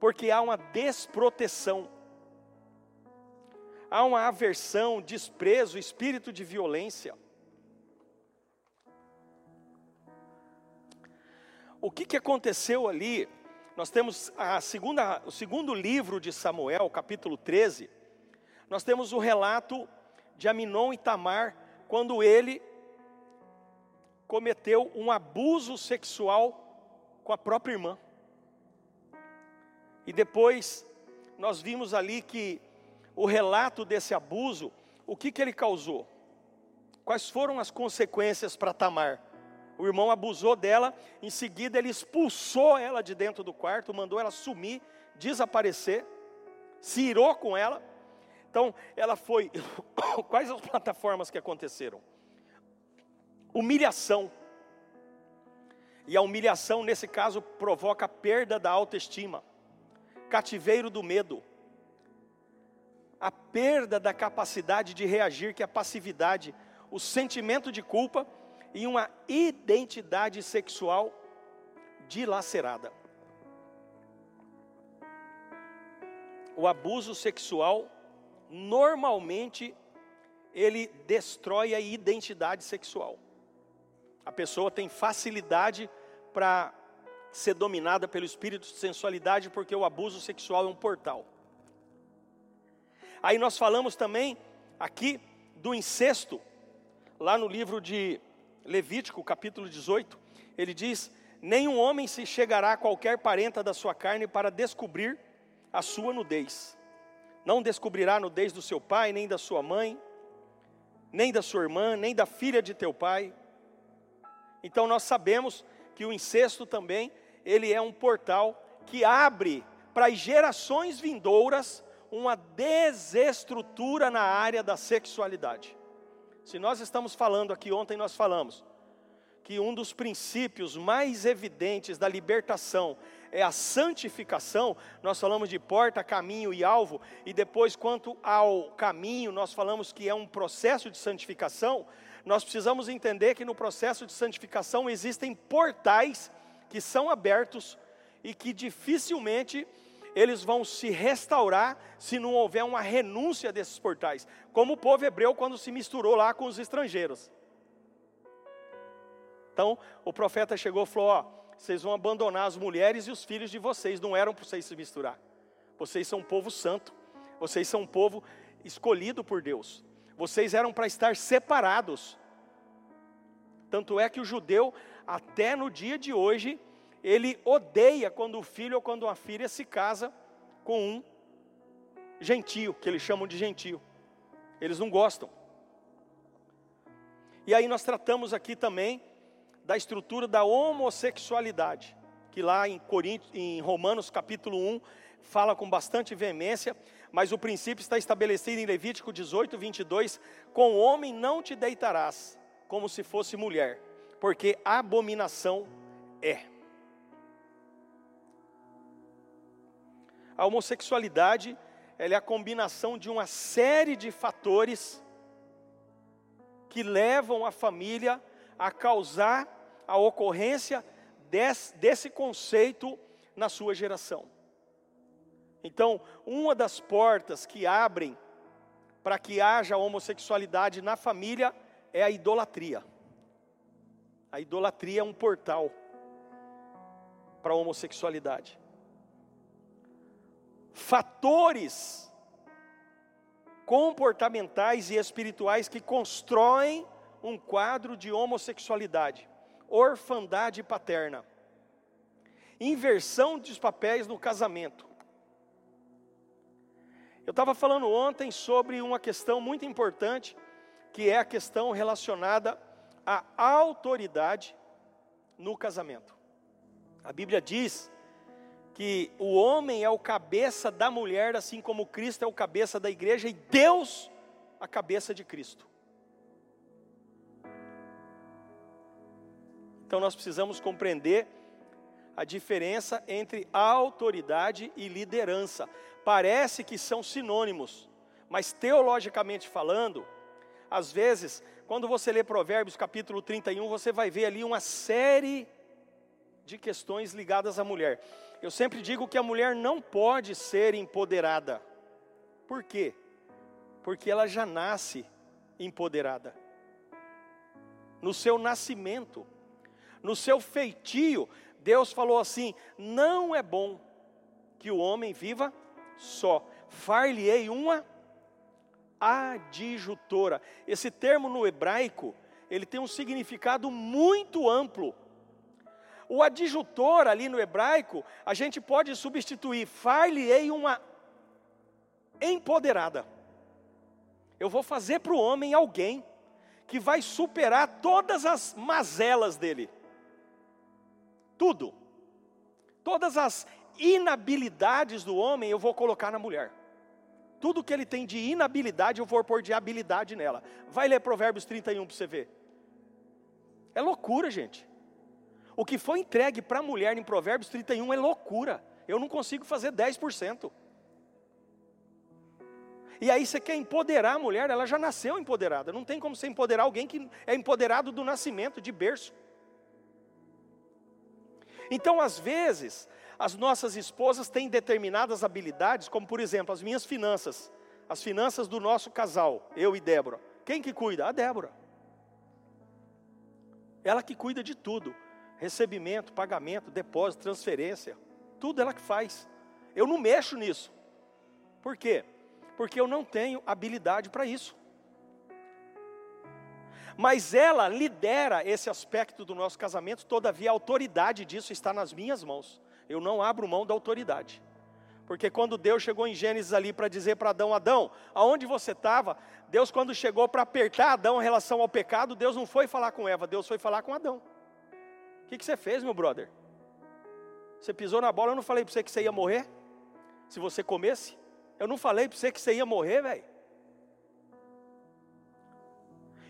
porque há uma desproteção, há uma aversão, desprezo, espírito de violência. O que, que aconteceu ali? Nós temos a segunda, o segundo livro de Samuel, capítulo 13. Nós temos o relato de Aminon e Tamar, quando ele cometeu um abuso sexual com a própria irmã. E depois nós vimos ali que o relato desse abuso, o que, que ele causou? Quais foram as consequências para Tamar? O irmão abusou dela, em seguida ele expulsou ela de dentro do quarto, mandou ela sumir, desaparecer, se irou com ela. Então, ela foi. Quais as plataformas que aconteceram? Humilhação. E a humilhação, nesse caso, provoca a perda da autoestima cativeiro do medo, a perda da capacidade de reagir, que é a passividade, o sentimento de culpa e uma identidade sexual dilacerada. O abuso sexual normalmente ele destrói a identidade sexual. A pessoa tem facilidade para ser dominada pelo espírito de sensualidade, porque o abuso sexual é um portal. Aí nós falamos também aqui do incesto, lá no livro de Levítico, capítulo 18, ele diz: Nenhum homem se chegará a qualquer parenta da sua carne para descobrir a sua nudez. Não descobrirá a nudez do seu pai, nem da sua mãe, nem da sua irmã, nem da filha de teu pai. Então nós sabemos que o incesto também ele é um portal que abre para as gerações vindouras uma desestrutura na área da sexualidade. Se nós estamos falando aqui, ontem nós falamos, que um dos princípios mais evidentes da libertação é a santificação, nós falamos de porta, caminho e alvo, e depois, quanto ao caminho, nós falamos que é um processo de santificação. Nós precisamos entender que no processo de santificação existem portais que são abertos e que dificilmente eles vão se restaurar se não houver uma renúncia desses portais, como o povo hebreu quando se misturou lá com os estrangeiros. Então, o profeta chegou e falou: Ó, vocês vão abandonar as mulheres e os filhos de vocês, não eram para vocês se misturar, Vocês são um povo santo. Vocês são um povo escolhido por Deus. Vocês eram para estar separados. Tanto é que o judeu, até no dia de hoje, ele odeia quando o filho ou quando a filha se casa com um gentio, que eles chamam de gentio. Eles não gostam. E aí nós tratamos aqui também da estrutura da homossexualidade, que lá em, em Romanos capítulo 1 fala com bastante veemência, mas o princípio está estabelecido em Levítico 18, 22, com homem não te deitarás, como se fosse mulher, porque abominação é. A homossexualidade é a combinação de uma série de fatores que levam a família a causar a ocorrência desse, desse conceito na sua geração. Então, uma das portas que abrem para que haja homossexualidade na família é a idolatria. A idolatria é um portal para a homossexualidade fatores comportamentais e espirituais que constroem um quadro de homossexualidade, orfandade paterna, inversão dos papéis no casamento. Eu estava falando ontem sobre uma questão muito importante, que é a questão relacionada à autoridade no casamento. A Bíblia diz que o homem é o cabeça da mulher, assim como Cristo é o cabeça da igreja e Deus a cabeça de Cristo. Então nós precisamos compreender a diferença entre autoridade e liderança. Parece que são sinônimos, mas teologicamente falando, às vezes, quando você lê Provérbios capítulo 31, você vai ver ali uma série de questões ligadas à mulher. Eu sempre digo que a mulher não pode ser empoderada. Por quê? Porque ela já nasce empoderada. No seu nascimento, no seu feitio, Deus falou assim: não é bom que o homem viva só. Far-lhe-ei uma adjutora. Esse termo no hebraico, ele tem um significado muito amplo. O adjutor ali no hebraico, a gente pode substituir, far-lhe-ei uma empoderada. Eu vou fazer para o homem alguém que vai superar todas as mazelas dele. Tudo. Todas as inabilidades do homem eu vou colocar na mulher. Tudo que ele tem de inabilidade eu vou pôr de habilidade nela. Vai ler Provérbios 31 para você ver. É loucura, gente. O que foi entregue para a mulher em Provérbios 31 é loucura. Eu não consigo fazer 10%. E aí você quer empoderar a mulher, ela já nasceu empoderada. Não tem como você empoderar alguém que é empoderado do nascimento, de berço. Então, às vezes, as nossas esposas têm determinadas habilidades, como por exemplo, as minhas finanças, as finanças do nosso casal, eu e Débora. Quem que cuida? A Débora. Ela que cuida de tudo recebimento, pagamento, depósito, transferência, tudo ela que faz. Eu não mexo nisso. Por quê? Porque eu não tenho habilidade para isso. Mas ela lidera esse aspecto do nosso casamento, todavia a autoridade disso está nas minhas mãos. Eu não abro mão da autoridade. Porque quando Deus chegou em Gênesis ali para dizer para Adão, Adão, aonde você estava? Deus quando chegou para apertar Adão em relação ao pecado, Deus não foi falar com Eva, Deus foi falar com Adão que, que você fez, meu brother? Você pisou na bola, eu não falei para você que você ia morrer? Se você comesse? Eu não falei para você que você ia morrer, velho?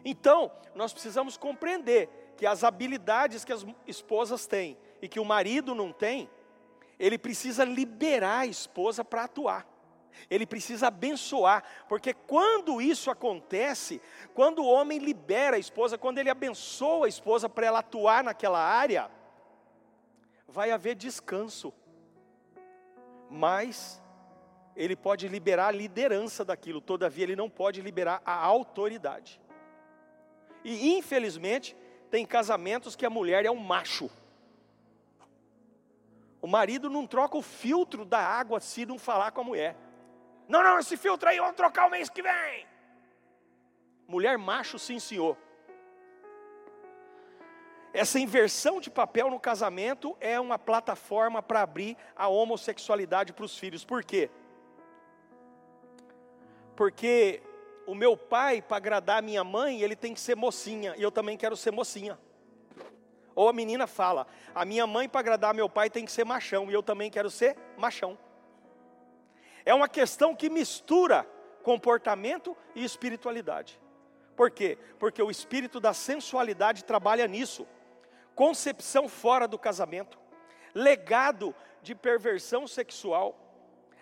Então, nós precisamos compreender que as habilidades que as esposas têm e que o marido não tem, ele precisa liberar a esposa para atuar ele precisa abençoar, porque quando isso acontece, quando o homem libera a esposa, quando ele abençoa a esposa para ela atuar naquela área, vai haver descanso, mas ele pode liberar a liderança daquilo, todavia ele não pode liberar a autoridade. E infelizmente, tem casamentos que a mulher é um macho. O marido não troca o filtro da água se não falar com a mulher. Não, não, esse filtro aí vou trocar o mês que vem. Mulher macho, sim, senhor. Essa inversão de papel no casamento é uma plataforma para abrir a homossexualidade para os filhos. Por quê? Porque o meu pai, para agradar a minha mãe, ele tem que ser mocinha, e eu também quero ser mocinha. Ou a menina fala: a minha mãe, para agradar meu pai, tem que ser machão, e eu também quero ser machão. É uma questão que mistura comportamento e espiritualidade. Por quê? Porque o espírito da sensualidade trabalha nisso. Concepção fora do casamento, legado de perversão sexual,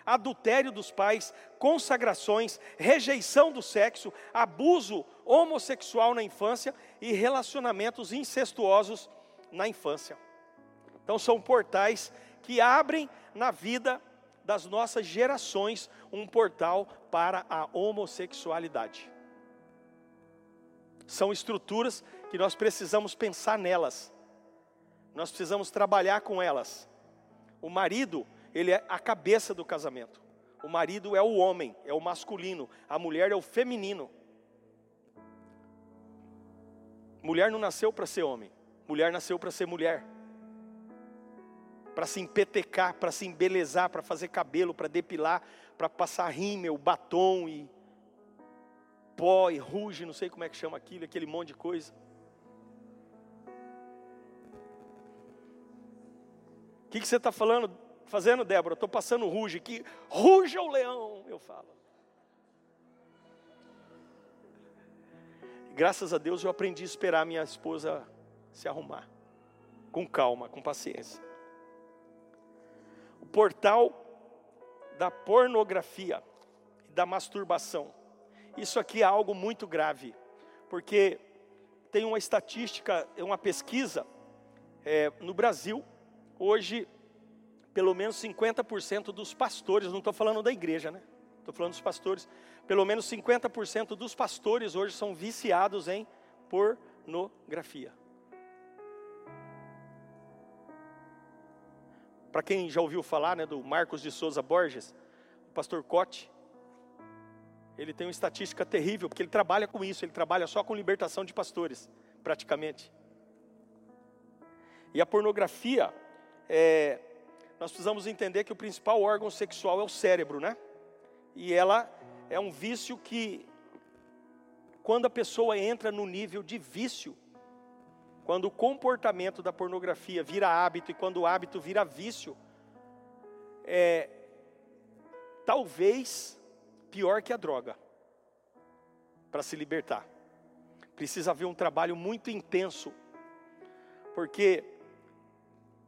adultério dos pais, consagrações, rejeição do sexo, abuso homossexual na infância e relacionamentos incestuosos na infância. Então são portais que abrem na vida das nossas gerações um portal para a homossexualidade. São estruturas que nós precisamos pensar nelas. Nós precisamos trabalhar com elas. O marido, ele é a cabeça do casamento. O marido é o homem, é o masculino, a mulher é o feminino. Mulher não nasceu para ser homem, mulher nasceu para ser mulher. Para se empetecar, para se embelezar, para fazer cabelo, para depilar, para passar rímel, batom e pó e ruge, não sei como é que chama aquilo, aquele monte de coisa. O que, que você está falando, fazendo, Débora? Estou passando ruge aqui. Ruja o leão, eu falo. Graças a Deus eu aprendi a esperar minha esposa se arrumar. Com calma, com paciência. O portal da pornografia e da masturbação. Isso aqui é algo muito grave, porque tem uma estatística, uma pesquisa é, no Brasil, hoje, pelo menos 50% dos pastores, não estou falando da igreja, né? Estou falando dos pastores. Pelo menos 50% dos pastores hoje são viciados em pornografia. Para quem já ouviu falar né, do Marcos de Souza Borges, o pastor Cote, ele tem uma estatística terrível, porque ele trabalha com isso, ele trabalha só com libertação de pastores, praticamente. E a pornografia, é, nós precisamos entender que o principal órgão sexual é o cérebro, né? E ela é um vício que, quando a pessoa entra no nível de vício, quando o comportamento da pornografia vira hábito e quando o hábito vira vício, é talvez pior que a droga para se libertar. Precisa haver um trabalho muito intenso, porque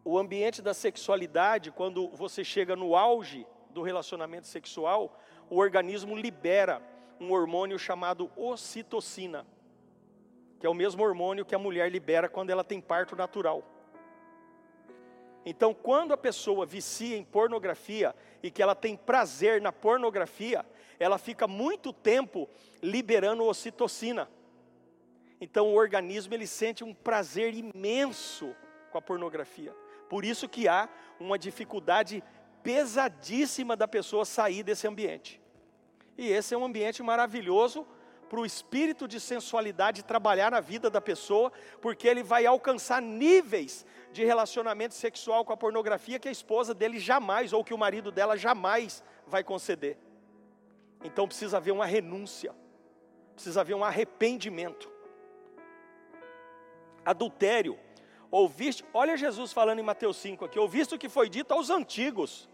o ambiente da sexualidade, quando você chega no auge do relacionamento sexual, o organismo libera um hormônio chamado ocitocina que é o mesmo hormônio que a mulher libera quando ela tem parto natural. Então, quando a pessoa vicia em pornografia e que ela tem prazer na pornografia, ela fica muito tempo liberando ocitocina. Então, o organismo ele sente um prazer imenso com a pornografia. Por isso que há uma dificuldade pesadíssima da pessoa sair desse ambiente. E esse é um ambiente maravilhoso para o espírito de sensualidade trabalhar na vida da pessoa, porque ele vai alcançar níveis de relacionamento sexual com a pornografia que a esposa dele jamais, ou que o marido dela jamais vai conceder. Então precisa haver uma renúncia, precisa haver um arrependimento. Adultério, ouviste, olha Jesus falando em Mateus 5 aqui, ouviste o que foi dito aos antigos,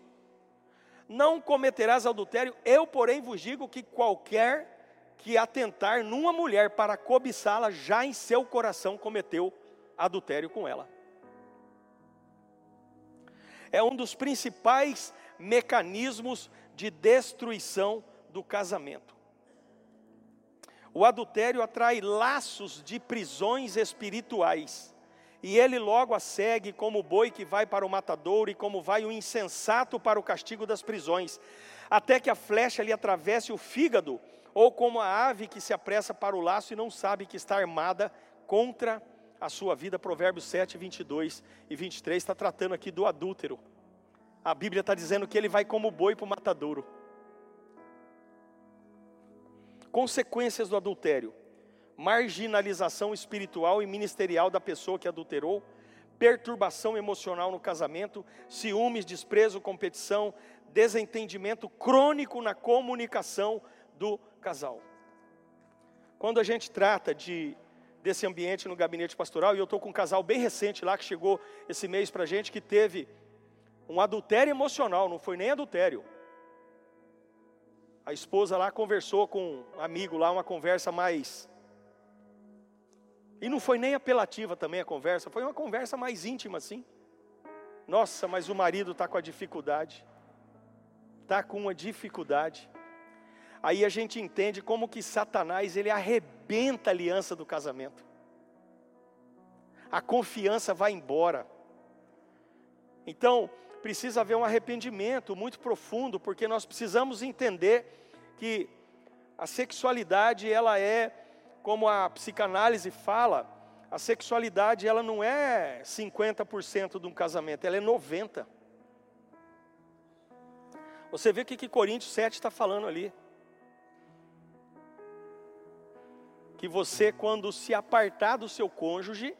não cometerás adultério, eu porém vos digo que qualquer que atentar numa mulher para cobiçá-la, já em seu coração cometeu adultério com ela. É um dos principais mecanismos de destruição do casamento. O adultério atrai laços de prisões espirituais, e ele logo a segue como o boi que vai para o matadouro e como vai o insensato para o castigo das prisões, até que a flecha lhe atravesse o fígado ou como a ave que se apressa para o laço e não sabe que está armada contra a sua vida. Provérbios 7, 22 e 23 está tratando aqui do adúltero. A Bíblia está dizendo que ele vai como boi para o matadouro. Consequências do adultério: marginalização espiritual e ministerial da pessoa que adulterou, perturbação emocional no casamento, ciúmes, desprezo, competição, desentendimento crônico na comunicação do casal. Quando a gente trata de desse ambiente no gabinete pastoral, e eu estou com um casal bem recente lá que chegou esse mês para a gente que teve um adultério emocional, não foi nem adultério. A esposa lá conversou com um amigo lá, uma conversa mais. E não foi nem apelativa também a conversa, foi uma conversa mais íntima assim. Nossa, mas o marido está com a dificuldade, está com uma dificuldade. Aí a gente entende como que Satanás ele arrebenta a aliança do casamento. A confiança vai embora. Então, precisa haver um arrependimento muito profundo, porque nós precisamos entender que a sexualidade ela é, como a psicanálise fala, a sexualidade ela não é 50% de um casamento, ela é 90%. Você vê o que, que Coríntios 7 está falando ali. Que você, quando se apartar do seu cônjuge,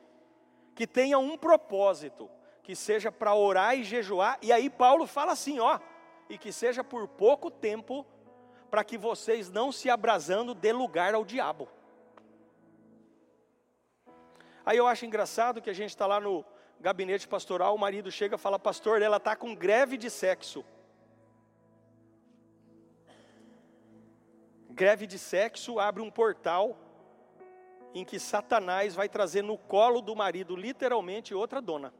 que tenha um propósito, que seja para orar e jejuar, e aí Paulo fala assim, ó, e que seja por pouco tempo, para que vocês não se abrasando dê lugar ao diabo. Aí eu acho engraçado que a gente está lá no gabinete pastoral, o marido chega e fala, pastor, ela está com greve de sexo. Greve de sexo abre um portal em que Satanás vai trazer no colo do marido, literalmente, outra dona.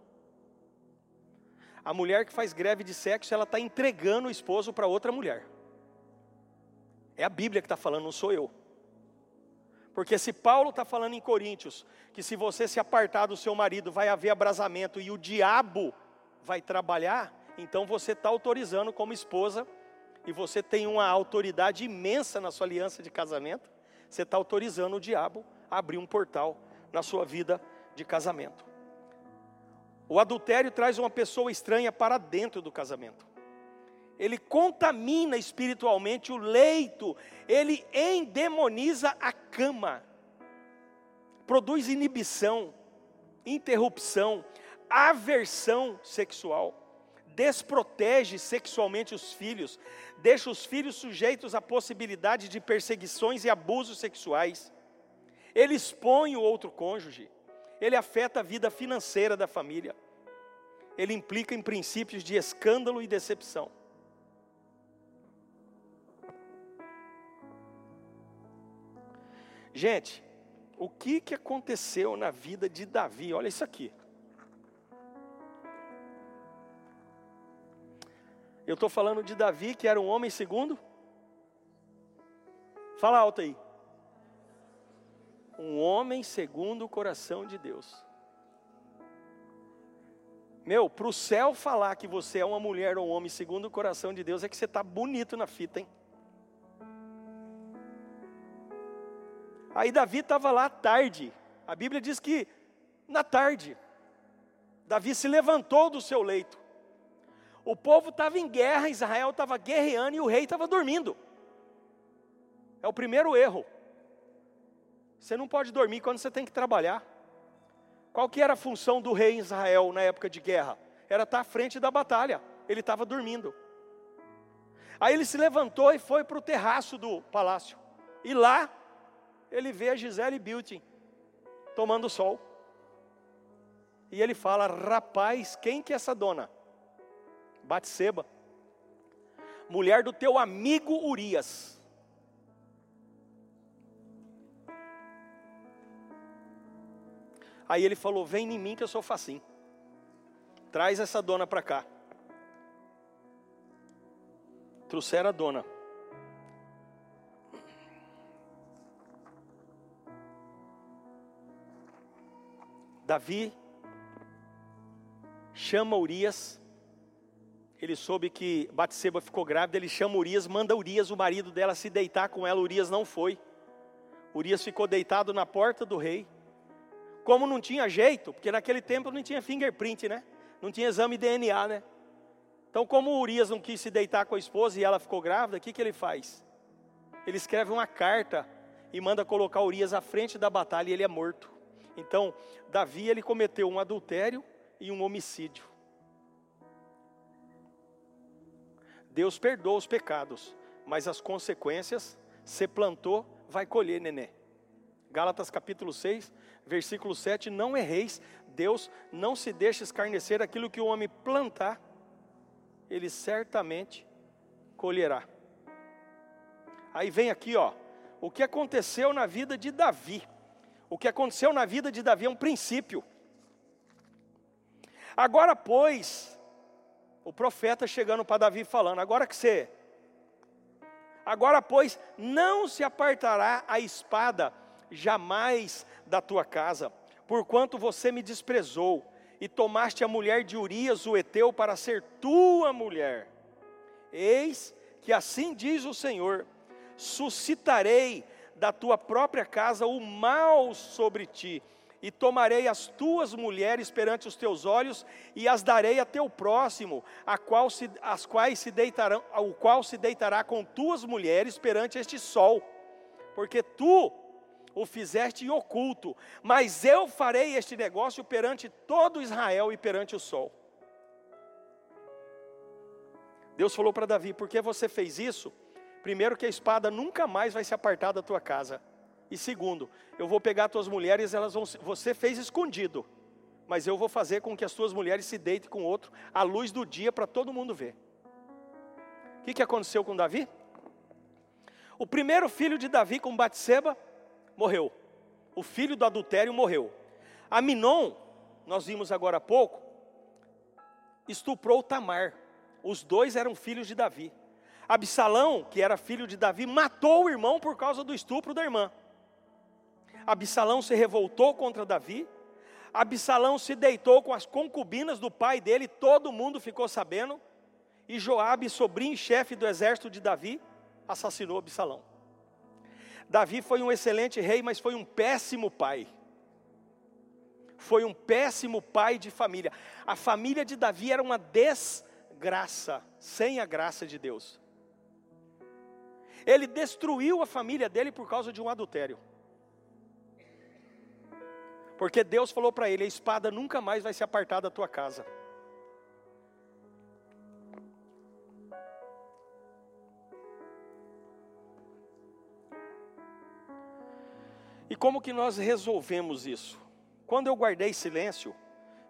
A mulher que faz greve de sexo, ela está entregando o esposo para outra mulher. É a Bíblia que está falando, não sou eu. Porque se Paulo está falando em Coríntios, que se você se apartar do seu marido, vai haver abrasamento e o diabo vai trabalhar, então você está autorizando como esposa, e você tem uma autoridade imensa na sua aliança de casamento, você está autorizando o diabo abrir um portal na sua vida de casamento. O adultério traz uma pessoa estranha para dentro do casamento. Ele contamina espiritualmente o leito, ele endemoniza a cama, produz inibição, interrupção, aversão sexual, desprotege sexualmente os filhos, deixa os filhos sujeitos à possibilidade de perseguições e abusos sexuais. Ele expõe o outro cônjuge, ele afeta a vida financeira da família, ele implica em princípios de escândalo e decepção. Gente, o que, que aconteceu na vida de Davi? Olha isso aqui. Eu estou falando de Davi, que era um homem segundo. Fala alto aí um homem segundo o coração de Deus. Meu, para o céu falar que você é uma mulher ou um homem segundo o coração de Deus, é que você está bonito na fita, hein? Aí Davi estava lá tarde. A Bíblia diz que na tarde, Davi se levantou do seu leito. O povo estava em guerra, Israel estava guerreando e o rei estava dormindo. É o primeiro erro. Você não pode dormir quando você tem que trabalhar. Qual que era a função do rei em Israel na época de guerra? Era estar à frente da batalha. Ele estava dormindo. Aí ele se levantou e foi para o terraço do palácio. E lá ele vê a Gisele Bündchen tomando sol. E ele fala: Rapaz, quem que é essa dona? Batseba, mulher do teu amigo Urias. Aí ele falou: Vem em mim que eu sou facinho. Traz essa dona para cá. Trouxeram a dona. Davi chama Urias. Ele soube que Batseba ficou grávida, ele chama Urias, manda Urias, o marido dela, se deitar com ela. Urias não foi. Urias ficou deitado na porta do rei. Como não tinha jeito, porque naquele tempo não tinha fingerprint, né? Não tinha exame DNA, né? Então, como Urias não quis se deitar com a esposa e ela ficou grávida, o que, que ele faz? Ele escreve uma carta e manda colocar Urias à frente da batalha e ele é morto. Então, Davi ele cometeu um adultério e um homicídio. Deus perdoa os pecados, mas as consequências, se plantou, vai colher, nenê. Gálatas capítulo 6, versículo 7, não erreis, Deus não se deixa escarnecer aquilo que o homem plantar, ele certamente colherá. Aí vem aqui, ó, o que aconteceu na vida de Davi. O que aconteceu na vida de Davi é um princípio. Agora, pois, o profeta chegando para Davi falando: agora que você. Agora, pois, não se apartará a espada jamais da tua casa, porquanto você me desprezou e tomaste a mulher de Urias, o Eteu, para ser tua mulher. Eis que assim diz o Senhor: suscitarei da tua própria casa o mal sobre ti, e tomarei as tuas mulheres perante os teus olhos e as darei a teu próximo, a qual se, as quais se deitarão, o qual se deitará com tuas mulheres perante este sol, porque tu o fizeste oculto, mas eu farei este negócio perante todo Israel e perante o sol. Deus falou para Davi: por que você fez isso? Primeiro, que a espada nunca mais vai se apartar da tua casa. E segundo, eu vou pegar tuas mulheres, elas vão, você fez escondido, mas eu vou fazer com que as tuas mulheres se deitem com outro à luz do dia para todo mundo ver. O que, que aconteceu com Davi? O primeiro filho de Davi com Batseba morreu. O filho do adultério morreu. Aminon, nós vimos agora há pouco, estuprou Tamar. Os dois eram filhos de Davi. Absalão, que era filho de Davi, matou o irmão por causa do estupro da irmã. Absalão se revoltou contra Davi. Absalão se deitou com as concubinas do pai dele, todo mundo ficou sabendo. E Joabe, sobrinho e chefe do exército de Davi, assassinou Absalão. Davi foi um excelente rei, mas foi um péssimo pai. Foi um péssimo pai de família. A família de Davi era uma desgraça, sem a graça de Deus. Ele destruiu a família dele por causa de um adultério. Porque Deus falou para ele: a espada nunca mais vai se apartar da tua casa. Como que nós resolvemos isso? Quando eu guardei silêncio,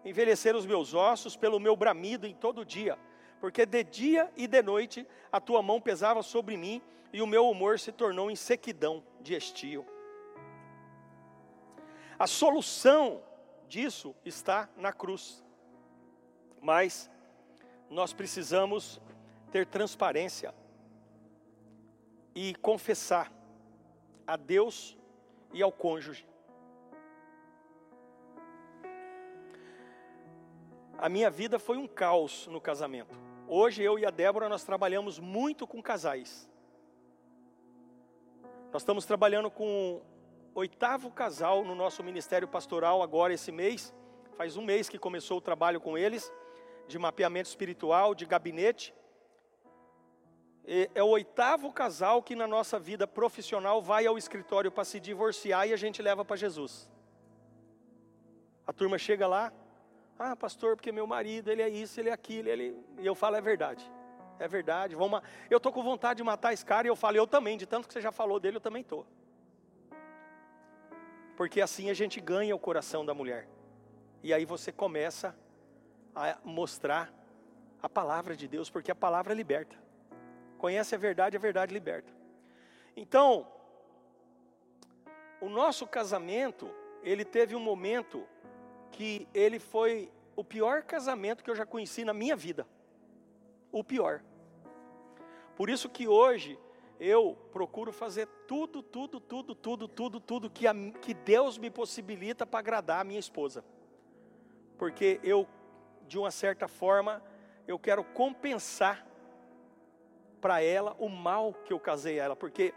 envelheceram os meus ossos pelo meu bramido em todo dia, porque de dia e de noite a tua mão pesava sobre mim e o meu humor se tornou em sequidão de estio. A solução disso está na cruz. Mas nós precisamos ter transparência e confessar a Deus e ao cônjuge. A minha vida foi um caos no casamento. Hoje eu e a Débora nós trabalhamos muito com casais. Nós estamos trabalhando com o oitavo casal no nosso ministério pastoral agora esse mês. Faz um mês que começou o trabalho com eles, de mapeamento espiritual, de gabinete. É o oitavo casal que na nossa vida profissional vai ao escritório para se divorciar e a gente leva para Jesus. A turma chega lá, ah, pastor, porque meu marido, ele é isso, ele é aquilo, ele... e eu falo, é verdade é verdade. Vamos, eu estou com vontade de matar esse cara e eu falo, eu também, de tanto que você já falou dele, eu também estou. Porque assim a gente ganha o coração da mulher. E aí você começa a mostrar a palavra de Deus, porque a palavra liberta. Conhece a verdade, a verdade liberta. Então, o nosso casamento, ele teve um momento que ele foi o pior casamento que eu já conheci na minha vida. O pior. Por isso que hoje eu procuro fazer tudo, tudo, tudo, tudo, tudo, tudo que, a, que Deus me possibilita para agradar a minha esposa. Porque eu, de uma certa forma, eu quero compensar para ela o mal que eu casei a ela, porque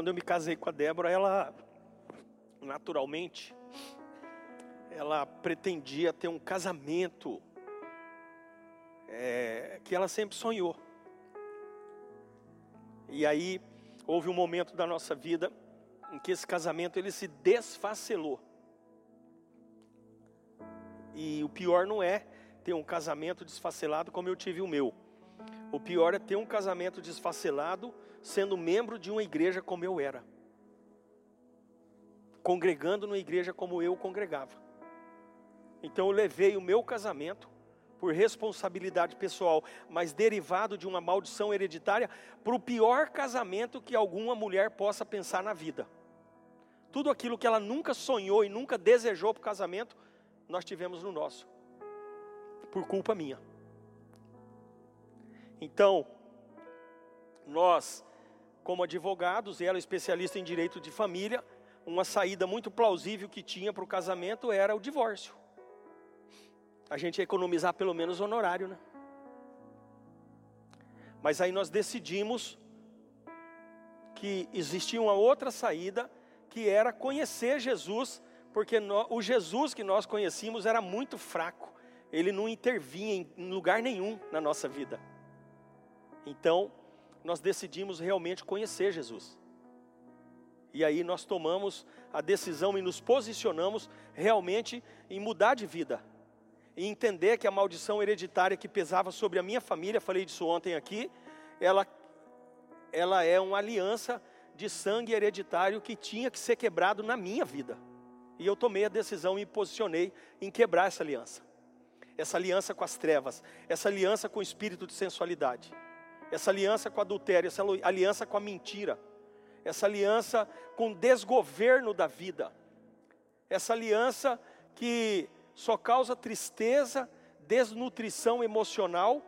Quando eu me casei com a Débora, ela naturalmente ela pretendia ter um casamento é, que ela sempre sonhou. E aí houve um momento da nossa vida em que esse casamento ele se desfacelou. E o pior não é ter um casamento desfacelado como eu tive o meu. O pior é ter um casamento desfacelado sendo membro de uma igreja como eu era. Congregando numa igreja como eu congregava. Então eu levei o meu casamento por responsabilidade pessoal, mas derivado de uma maldição hereditária, para o pior casamento que alguma mulher possa pensar na vida. Tudo aquilo que ela nunca sonhou e nunca desejou para o casamento, nós tivemos no nosso, por culpa minha. Então, nós, como advogados, e ela especialista em direito de família, uma saída muito plausível que tinha para o casamento era o divórcio. A gente ia economizar pelo menos honorário, né? Mas aí nós decidimos que existia uma outra saída, que era conhecer Jesus, porque o Jesus que nós conhecíamos era muito fraco, ele não intervinha em, em lugar nenhum na nossa vida. Então, nós decidimos realmente conhecer Jesus. E aí nós tomamos a decisão e nos posicionamos realmente em mudar de vida. E entender que a maldição hereditária que pesava sobre a minha família, falei disso ontem aqui, ela, ela é uma aliança de sangue hereditário que tinha que ser quebrado na minha vida. E eu tomei a decisão e me posicionei em quebrar essa aliança. Essa aliança com as trevas, essa aliança com o espírito de sensualidade essa aliança com adultério, essa aliança com a mentira, essa aliança com o desgoverno da vida, essa aliança que só causa tristeza, desnutrição emocional,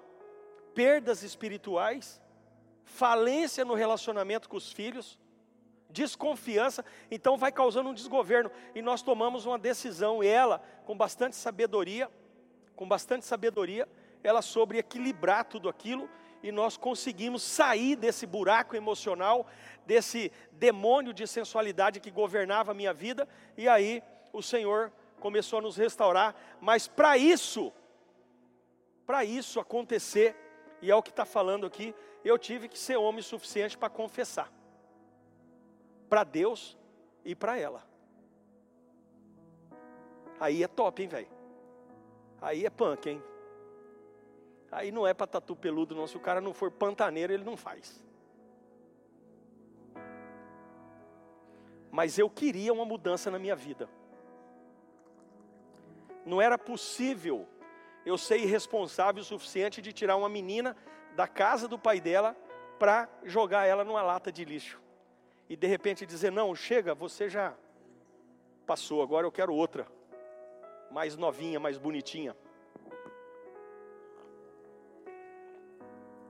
perdas espirituais, falência no relacionamento com os filhos, desconfiança, então vai causando um desgoverno. E nós tomamos uma decisão, ela, com bastante sabedoria, com bastante sabedoria, ela sobre equilibrar tudo aquilo e nós conseguimos sair desse buraco emocional, desse demônio de sensualidade que governava a minha vida, e aí o Senhor começou a nos restaurar, mas para isso, para isso acontecer, e é o que está falando aqui, eu tive que ser homem suficiente para confessar, para Deus e para ela. Aí é top, hein, velho? Aí é punk, hein? Aí não é para tatu peludo, não. Se o cara não for pantaneiro, ele não faz. Mas eu queria uma mudança na minha vida. Não era possível eu ser irresponsável o suficiente de tirar uma menina da casa do pai dela para jogar ela numa lata de lixo. E de repente dizer: Não, chega, você já passou, agora eu quero outra, mais novinha, mais bonitinha.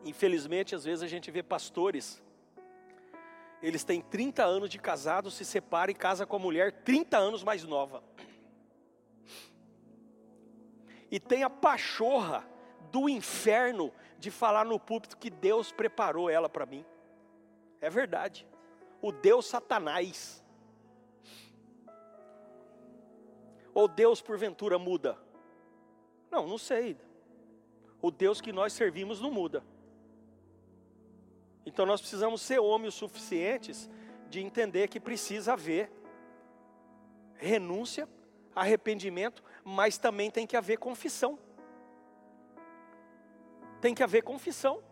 Infelizmente, às vezes a gente vê pastores, eles têm 30 anos de casado, se separam e casa com a mulher 30 anos mais nova. E tem a pachorra do inferno de falar no púlpito que Deus preparou ela para mim. É verdade. O Deus Satanás. Ou Deus porventura muda? Não, não sei. O Deus que nós servimos não muda. Então nós precisamos ser homens suficientes de entender que precisa haver renúncia, arrependimento, mas também tem que haver confissão. Tem que haver confissão,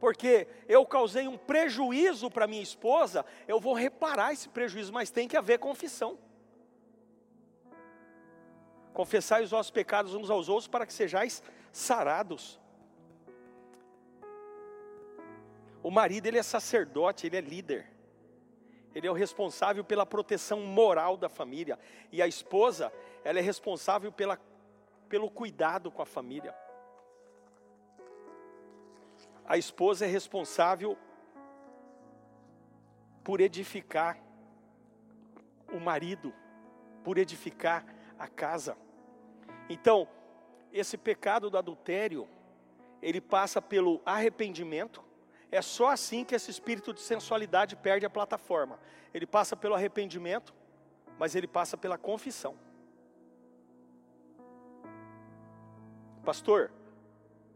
porque eu causei um prejuízo para minha esposa, eu vou reparar esse prejuízo, mas tem que haver confissão. Confessai os vossos pecados uns aos outros para que sejais sarados. O marido, ele é sacerdote, ele é líder. Ele é o responsável pela proteção moral da família. E a esposa, ela é responsável pela, pelo cuidado com a família. A esposa é responsável por edificar o marido, por edificar a casa. Então, esse pecado do adultério, ele passa pelo arrependimento, É só assim que esse espírito de sensualidade perde a plataforma. Ele passa pelo arrependimento, mas ele passa pela confissão. Pastor,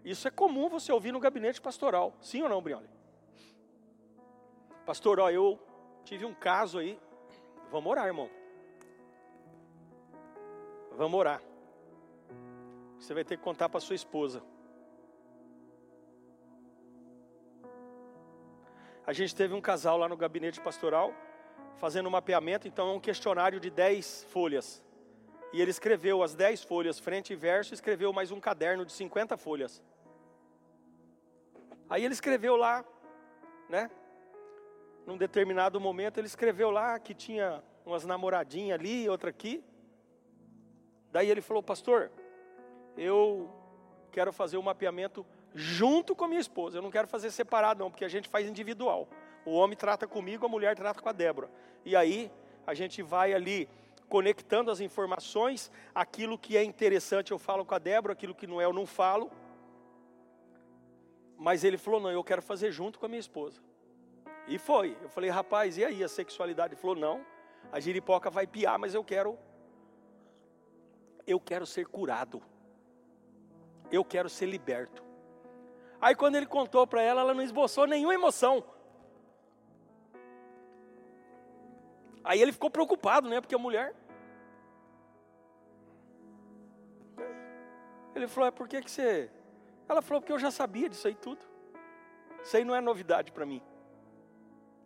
isso é comum você ouvir no gabinete pastoral. Sim ou não, Briole? Pastor, ó, eu tive um caso aí. Vamos orar, irmão. Vamos orar. Você vai ter que contar para sua esposa. A gente teve um casal lá no gabinete pastoral, fazendo um mapeamento, então é um questionário de 10 folhas. E ele escreveu as 10 folhas, frente e verso, e escreveu mais um caderno de 50 folhas. Aí ele escreveu lá, né? Num determinado momento, ele escreveu lá que tinha umas namoradinhas ali, outra aqui. Daí ele falou, pastor, eu quero fazer o um mapeamento junto com a minha esposa. Eu não quero fazer separado, não, porque a gente faz individual. O homem trata comigo, a mulher trata com a Débora. E aí a gente vai ali conectando as informações, aquilo que é interessante eu falo com a Débora, aquilo que não é eu não falo. Mas ele falou: não, eu quero fazer junto com a minha esposa. E foi. Eu falei: rapaz, e aí a sexualidade? Ele falou: não, a giripoca vai piar, mas eu quero. Eu quero ser curado. Eu quero ser liberto. Aí quando ele contou para ela, ela não esboçou nenhuma emoção. Aí ele ficou preocupado, né? Porque a mulher. Ele falou: é por que, que você. Ela falou: porque eu já sabia disso aí tudo. Isso aí não é novidade para mim.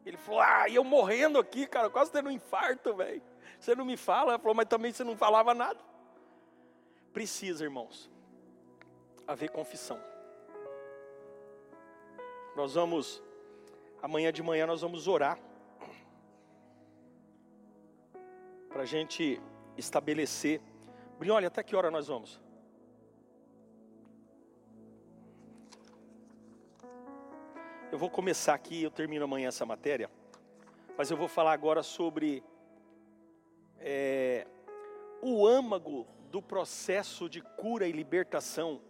Ele falou: ah, e eu morrendo aqui, cara, quase tendo um infarto, velho. Você não me fala? Ela falou: mas também você não falava nada. Precisa, irmãos, haver confissão. Nós vamos, amanhã de manhã, nós vamos orar. Para a gente estabelecer. Briolha, até que hora nós vamos? Eu vou começar aqui, eu termino amanhã essa matéria, mas eu vou falar agora sobre é, o âmago do processo de cura e libertação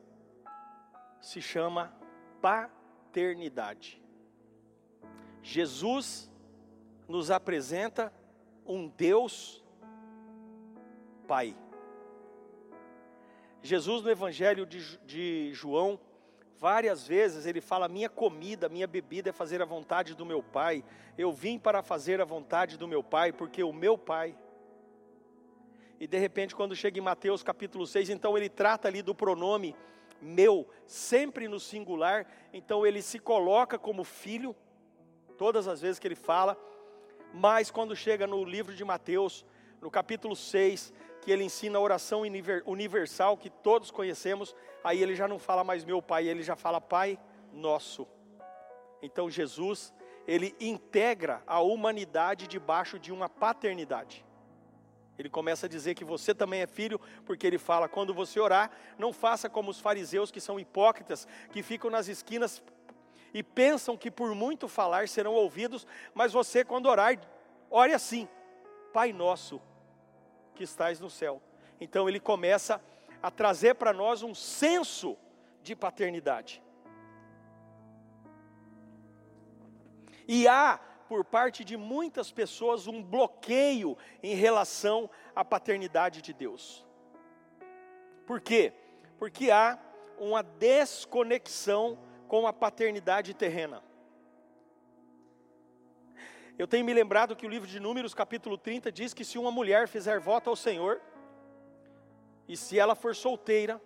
se chama pa eternidade. Jesus nos apresenta um Deus Pai. Jesus, no Evangelho de, de João, várias vezes ele fala: Minha comida, minha bebida é fazer a vontade do meu Pai. Eu vim para fazer a vontade do meu Pai, porque o meu Pai. E de repente, quando chega em Mateus capítulo 6, então ele trata ali do pronome meu, sempre no singular, então ele se coloca como filho, todas as vezes que ele fala, mas quando chega no livro de Mateus, no capítulo 6, que ele ensina a oração universal que todos conhecemos, aí ele já não fala mais meu pai, ele já fala pai nosso. Então Jesus, ele integra a humanidade debaixo de uma paternidade. Ele começa a dizer que você também é filho, porque ele fala: quando você orar, não faça como os fariseus que são hipócritas, que ficam nas esquinas e pensam que por muito falar serão ouvidos, mas você, quando orar, ore assim: Pai nosso que estás no céu. Então ele começa a trazer para nós um senso de paternidade. E há por parte de muitas pessoas um bloqueio em relação à paternidade de Deus. Por quê? Porque há uma desconexão com a paternidade terrena. Eu tenho me lembrado que o livro de Números, capítulo 30, diz que se uma mulher fizer voto ao Senhor, e se ela for solteira,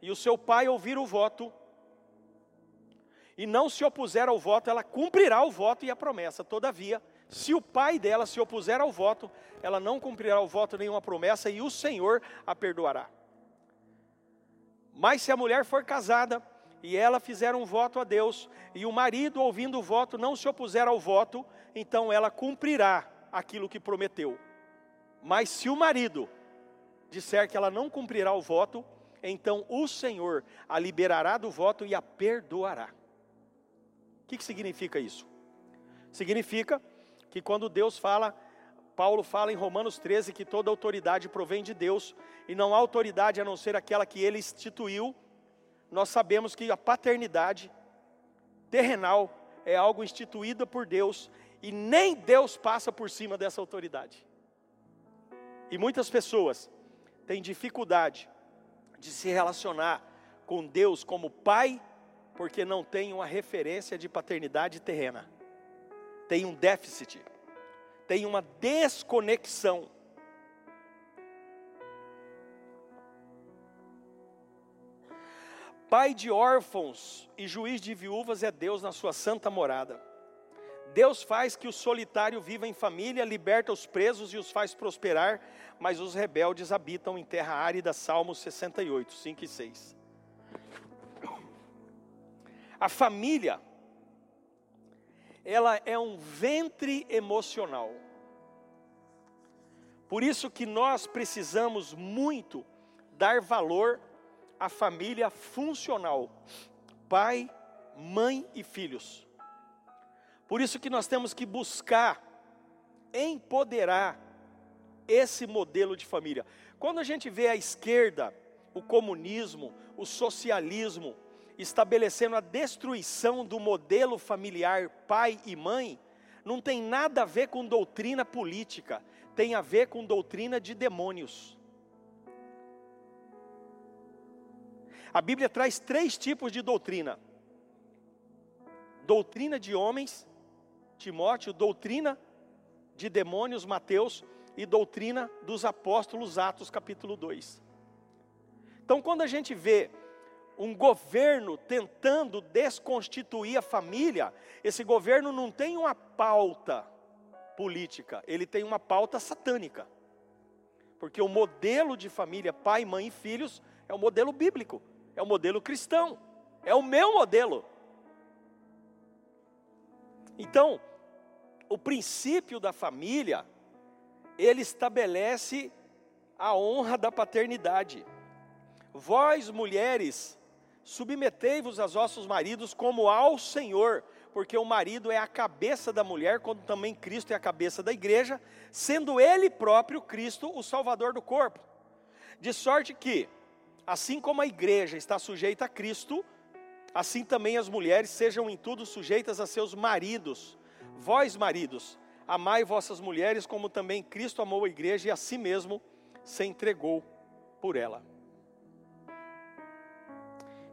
e o seu pai ouvir o voto, e não se opuser ao voto, ela cumprirá o voto e a promessa. Todavia, se o pai dela se opuser ao voto, ela não cumprirá o voto nem uma promessa e o Senhor a perdoará. Mas se a mulher for casada e ela fizer um voto a Deus e o marido, ouvindo o voto, não se opuser ao voto, então ela cumprirá aquilo que prometeu. Mas se o marido disser que ela não cumprirá o voto, então o Senhor a liberará do voto e a perdoará. O que, que significa isso? Significa que quando Deus fala, Paulo fala em Romanos 13 que toda autoridade provém de Deus e não há autoridade a não ser aquela que ele instituiu. Nós sabemos que a paternidade terrenal é algo instituído por Deus e nem Deus passa por cima dessa autoridade. E muitas pessoas têm dificuldade de se relacionar com Deus como pai, porque não tem uma referência de paternidade terrena. Tem um déficit, tem uma desconexão. Pai de órfãos e juiz de viúvas é Deus na sua santa morada. Deus faz que o solitário viva em família, liberta os presos e os faz prosperar, mas os rebeldes habitam em terra árida. Salmos 68, 5 e 6. A família, ela é um ventre emocional. Por isso que nós precisamos muito dar valor à família funcional, pai, mãe e filhos. Por isso que nós temos que buscar empoderar esse modelo de família. Quando a gente vê a esquerda, o comunismo, o socialismo estabelecendo a destruição do modelo familiar pai e mãe, não tem nada a ver com doutrina política, tem a ver com doutrina de demônios. A Bíblia traz três tipos de doutrina: doutrina de homens, Timóteo, doutrina de demônios, Mateus, e doutrina dos apóstolos, Atos capítulo 2. Então, quando a gente vê um governo tentando desconstituir a família, esse governo não tem uma pauta política, ele tem uma pauta satânica. Porque o modelo de família, pai, mãe e filhos, é o modelo bíblico, é o modelo cristão, é o meu modelo. Então, o princípio da família, ele estabelece a honra da paternidade. Vós, mulheres, submetei-vos aos vossos maridos como ao Senhor, porque o marido é a cabeça da mulher, quando também Cristo é a cabeça da igreja, sendo ele próprio Cristo o salvador do corpo. De sorte que, assim como a igreja está sujeita a Cristo, assim também as mulheres sejam em tudo sujeitas a seus maridos. Vós, maridos, amai vossas mulheres como também Cristo amou a igreja e a si mesmo se entregou por ela.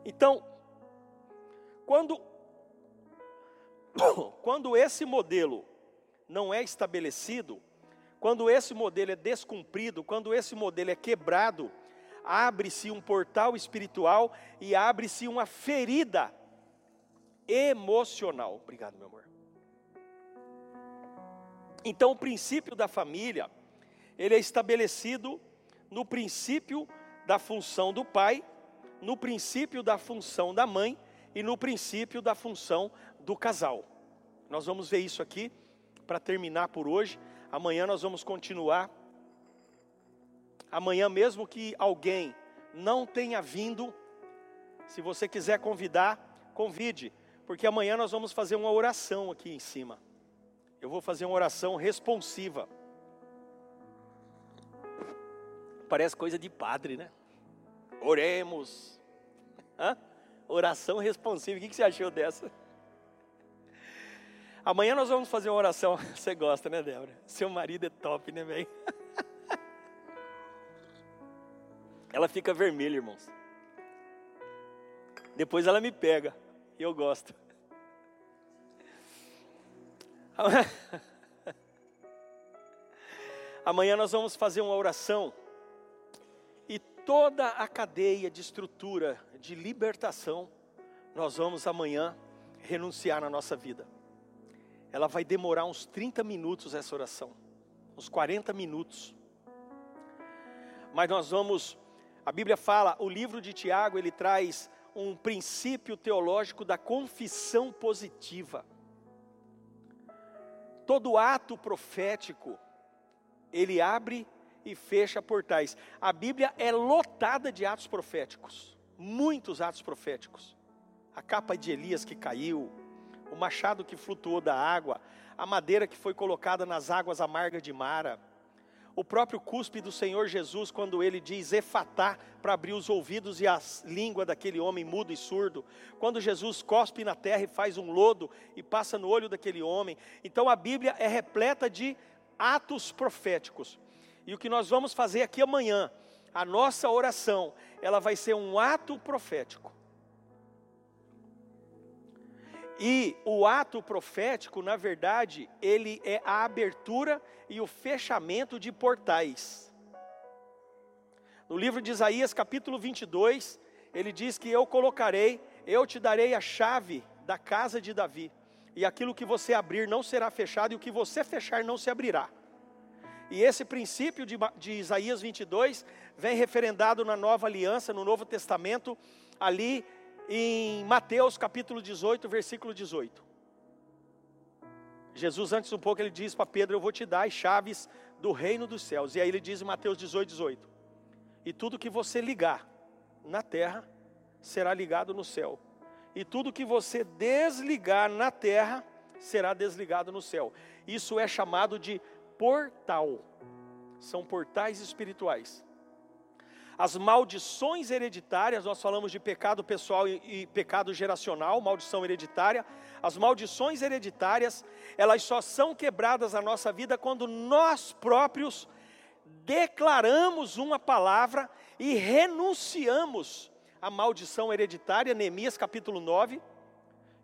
Então, quando quando esse modelo não é estabelecido, quando esse modelo é descumprido, quando esse modelo é quebrado, abre-se um portal espiritual e abre-se uma ferida emocional. Obrigado, meu amor. Então, o princípio da família, ele é estabelecido no princípio da função do pai, no princípio da função da mãe e no princípio da função do casal. Nós vamos ver isso aqui para terminar por hoje. Amanhã nós vamos continuar. Amanhã, mesmo que alguém não tenha vindo, se você quiser convidar, convide, porque amanhã nós vamos fazer uma oração aqui em cima. Eu vou fazer uma oração responsiva. Parece coisa de padre, né? Oremos. Hã? Oração responsiva. O que você achou dessa? Amanhã nós vamos fazer uma oração. Você gosta, né, Débora? Seu marido é top, né, velho? Ela fica vermelha, irmãos. Depois ela me pega. E eu gosto. Amanhã nós vamos fazer uma oração. Toda a cadeia de estrutura de libertação, nós vamos amanhã renunciar na nossa vida ela vai demorar uns 30 minutos essa oração, uns 40 minutos. Mas nós vamos, a Bíblia fala, o livro de Tiago, ele traz um princípio teológico da confissão positiva. Todo ato profético, ele abre e fecha portais. A Bíblia é lotada de atos proféticos, muitos atos proféticos. A capa de Elias que caiu, o machado que flutuou da água, a madeira que foi colocada nas águas amargas de Mara, O próprio cuspe do Senhor Jesus, quando ele diz efatá, para abrir os ouvidos e a língua daquele homem mudo e surdo. Quando Jesus cospe na terra e faz um lodo e passa no olho daquele homem. Então a Bíblia é repleta de atos proféticos. E o que nós vamos fazer aqui amanhã, a nossa oração, ela vai ser um ato profético. E o ato profético, na verdade, ele é a abertura e o fechamento de portais. No livro de Isaías, capítulo 22, ele diz que eu colocarei, eu te darei a chave da casa de Davi, e aquilo que você abrir não será fechado, e o que você fechar não se abrirá. E esse princípio de, de Isaías 22 vem referendado na nova aliança, no Novo Testamento, ali em Mateus capítulo 18, versículo 18. Jesus, antes um pouco, ele diz para Pedro: Eu vou te dar as chaves do reino dos céus. E aí ele diz em Mateus 18, 18: E tudo que você ligar na terra será ligado no céu, e tudo que você desligar na terra será desligado no céu. Isso é chamado de portal, são portais espirituais. As maldições hereditárias, nós falamos de pecado pessoal e, e, pecado geracional, maldição hereditária. As maldições hereditárias, elas só são quebradas na nossa vida quando nós próprios declaramos uma palavra e renunciamos à maldição hereditária. Neemias capítulo 9.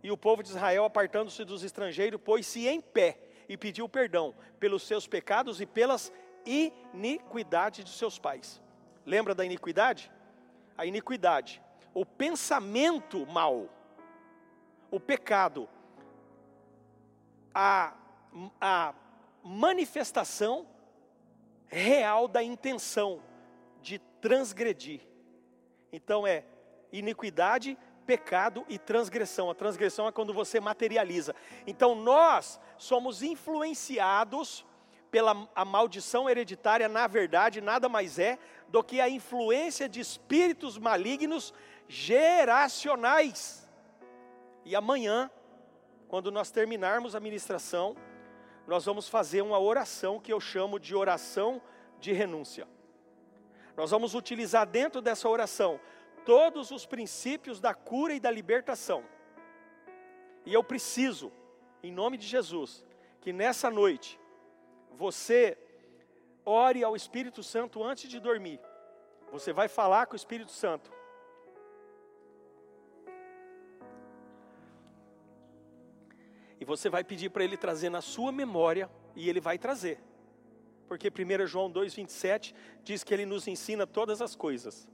E o povo de Israel, apartando-se dos estrangeiros, pôs-se em pé e pediu perdão pelos seus pecados e pelas iniquidades de seus pais. Lembra da iniquidade? A iniquidade, o pensamento mal, o pecado, a, a manifestação real da intenção de transgredir. Então é iniquidade, pecado e transgressão. A transgressão é quando você materializa. Então nós somos influenciados pela a maldição hereditária, na verdade, nada mais é do que a influência de espíritos malignos geracionais. E amanhã, quando nós terminarmos a ministração, nós vamos fazer uma oração que eu chamo de oração de renúncia. Nós vamos utilizar dentro dessa oração todos os princípios da cura e da libertação. E eu preciso, em nome de Jesus, que nessa noite você ore ao Espírito Santo antes de dormir. Você vai falar com o Espírito Santo. E você vai pedir para ele trazer na sua memória, e ele vai trazer. Porque 1 João 2,27 diz que ele nos ensina todas as coisas.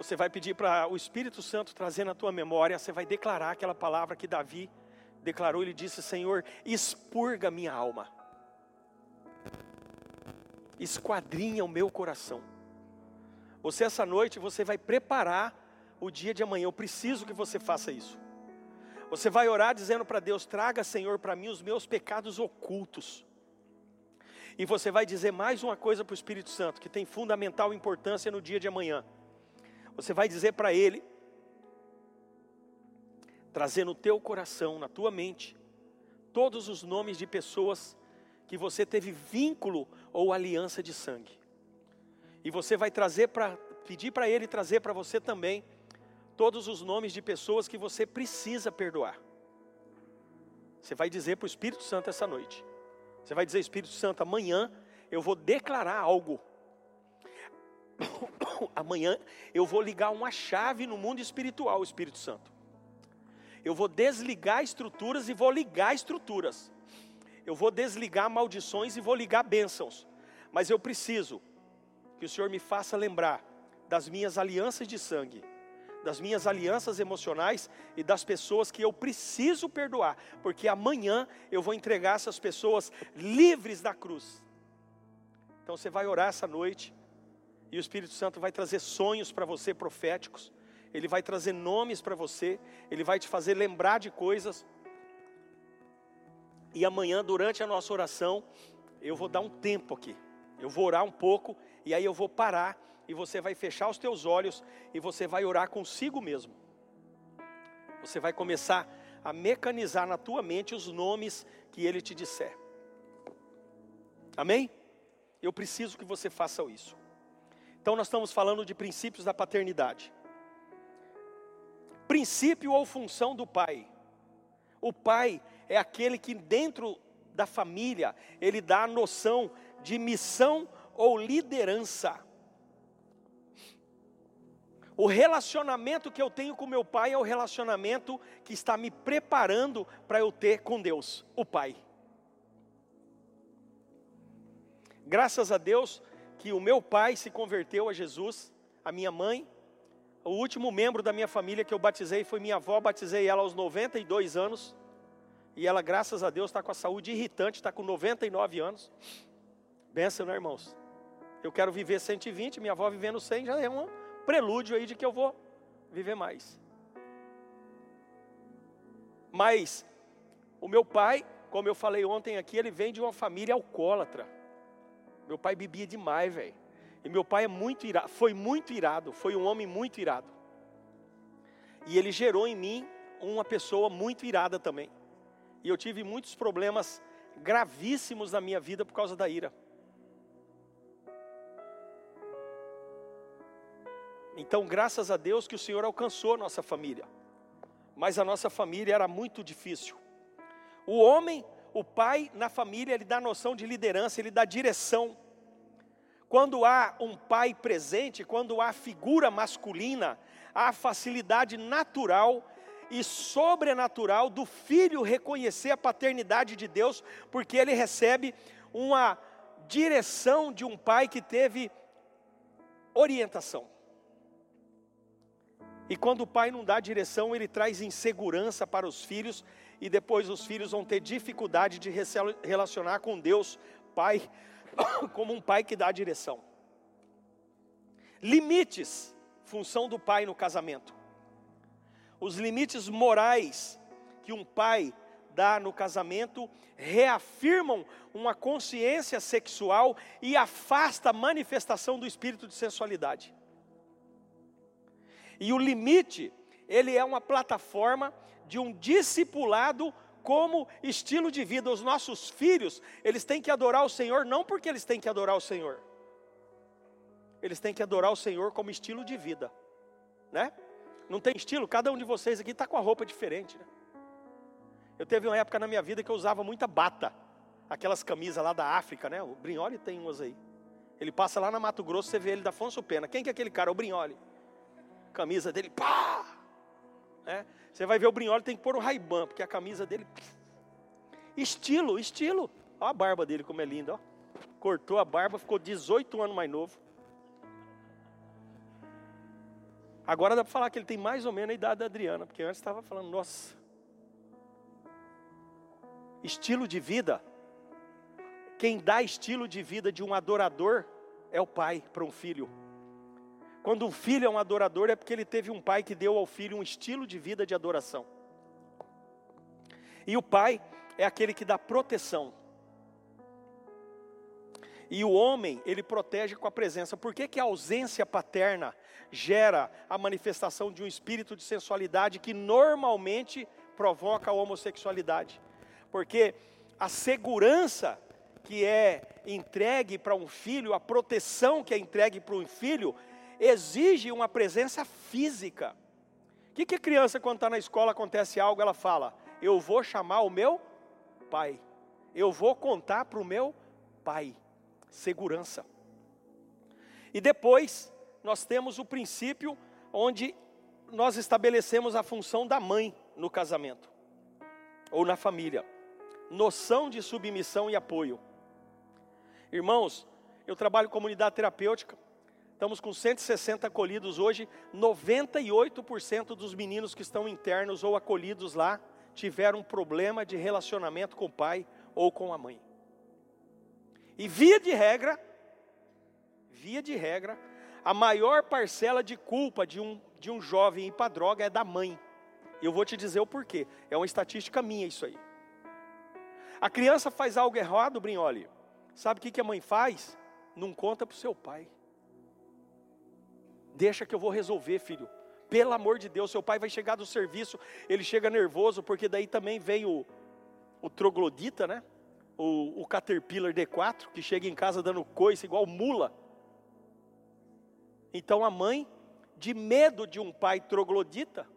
Você vai pedir para o Espírito Santo trazer na tua memória, você vai declarar aquela palavra que Davi declarou, ele disse: Senhor, expurga minha alma, esquadrinha o meu coração. Você, essa noite, você vai preparar o dia de amanhã, eu preciso que você faça isso. Você vai orar dizendo para Deus: traga, Senhor, para mim os meus pecados ocultos. E você vai dizer mais uma coisa para o Espírito Santo, que tem fundamental importância no dia de amanhã. Você vai dizer para Ele trazer no teu coração, na tua mente, todos os nomes de pessoas que você teve vínculo ou aliança de sangue. E você vai trazer para pedir para ele trazer para você também todos os nomes de pessoas que você precisa perdoar. Você vai dizer para o Espírito Santo essa noite. Você vai dizer, Espírito Santo, amanhã eu vou declarar algo. amanhã eu vou ligar uma chave no mundo espiritual, Espírito Santo. Eu vou desligar estruturas e vou ligar estruturas. Eu vou desligar maldições e vou ligar bênçãos. Mas eu preciso que o Senhor me faça lembrar das minhas alianças de sangue, das minhas alianças emocionais e das pessoas que eu preciso perdoar, porque amanhã eu vou entregar essas pessoas livres da cruz. Então você vai orar essa noite e o Espírito Santo vai trazer sonhos para você proféticos ele vai trazer nomes para você, ele vai te fazer lembrar de coisas. E amanhã, durante a nossa oração, eu vou dar um tempo aqui. Eu vou orar um pouco e aí eu vou parar e você vai fechar os teus olhos e você vai orar consigo mesmo. Você vai começar a mecanizar na tua mente os nomes que ele te disser. Amém? Eu preciso que você faça isso. Então, nós estamos falando de princípios da paternidade. Princípio ou função do pai. O pai é aquele que, dentro da família, ele dá a noção de missão ou liderança. O relacionamento que eu tenho com meu pai é o relacionamento que está me preparando para eu ter com Deus, o Pai. Graças a Deus que o meu pai se converteu a Jesus, a minha mãe, o último membro da minha família que eu batizei foi minha avó, batizei ela aos 92 anos. E ela, graças a Deus, está com a saúde irritante, está com 99 anos. Benção, né, irmãos? Eu quero viver 120, minha avó vivendo 100 já é um prelúdio aí de que eu vou viver mais. Mas o meu pai, como eu falei ontem aqui, ele vem de uma família alcoólatra. Meu pai bebia demais, velho. E meu pai é muito irado, foi muito irado, foi um homem muito irado. E ele gerou em mim uma pessoa muito irada também. E eu tive muitos problemas gravíssimos na minha vida por causa da ira. Então, graças a Deus que o Senhor alcançou a nossa família. Mas a nossa família era muito difícil. O homem, o pai na família, ele dá noção de liderança, ele dá direção. Quando há um pai presente, quando há figura masculina, há facilidade natural e sobrenatural do filho reconhecer a paternidade de Deus, porque ele recebe uma direção de um pai que teve orientação. E quando o pai não dá direção, ele traz insegurança para os filhos, e depois os filhos vão ter dificuldade de relacionar com Deus, Pai, como um pai que dá direção. Limites, função do pai no casamento. Os limites morais que um pai dá no casamento reafirmam uma consciência sexual e afasta a manifestação do espírito de sensualidade. E o limite, ele é uma plataforma de um discipulado como estilo de vida. Os nossos filhos, eles têm que adorar o Senhor não porque eles têm que adorar o Senhor. Eles têm que adorar o Senhor como estilo de vida, né? Não tem estilo? Cada um de vocês aqui está com a roupa diferente, né? Eu teve uma época na minha vida que eu usava muita bata, aquelas camisas lá da África, né? O Brinholi tem umas aí. Ele passa lá na Mato Grosso, você vê ele da Afonso Pena. Quem que é aquele cara? O Brinholi camisa dele, pá! É, você vai ver o Brinholi, tem que pôr o Raiban, porque a camisa dele. Estilo, estilo. Olha a barba dele como é linda, ó. Cortou a barba, ficou 18 anos mais novo. Agora dá para falar que ele tem mais ou menos a idade da Adriana, porque antes estava falando, nossa. Estilo de vida. Quem dá estilo de vida de um adorador é o pai para um filho. Quando um filho é um adorador, é porque ele teve um pai que deu ao filho um estilo de vida de adoração. E o pai é aquele que dá proteção. E o homem, ele protege com a presença. Por que, que a ausência paterna gera a manifestação de um espírito de sensualidade que normalmente provoca a homossexualidade? Porque a segurança que é entregue para um filho, a proteção que é entregue para um filho, exige uma presença física. O que, que a criança, quando está na escola, acontece algo, ela fala: Eu vou chamar o meu pai, eu vou contar para o meu pai. Segurança. E depois, nós temos o princípio onde nós estabelecemos a função da mãe no casamento ou na família. Noção de submissão e apoio. Irmãos, eu trabalho comunidade terapêutica Estamos com 160 acolhidos hoje. 98% dos meninos que estão internos ou acolhidos lá tiveram um problema de relacionamento com o pai ou com a mãe. E via de regra, via de regra, a maior parcela de culpa de um, de um jovem ir para droga é da mãe. E eu vou te dizer o porquê. É uma estatística minha isso aí. A criança faz algo errado, Brinholi. Sabe o que, que a mãe faz? Não conta para o seu pai. Deixa que eu vou resolver, filho. Pelo amor de Deus, seu pai vai chegar do serviço, ele chega nervoso, porque daí também vem o, o troglodita, né? O, o Caterpillar D4, que chega em casa dando coice igual mula. Então a mãe, de medo de um pai troglodita,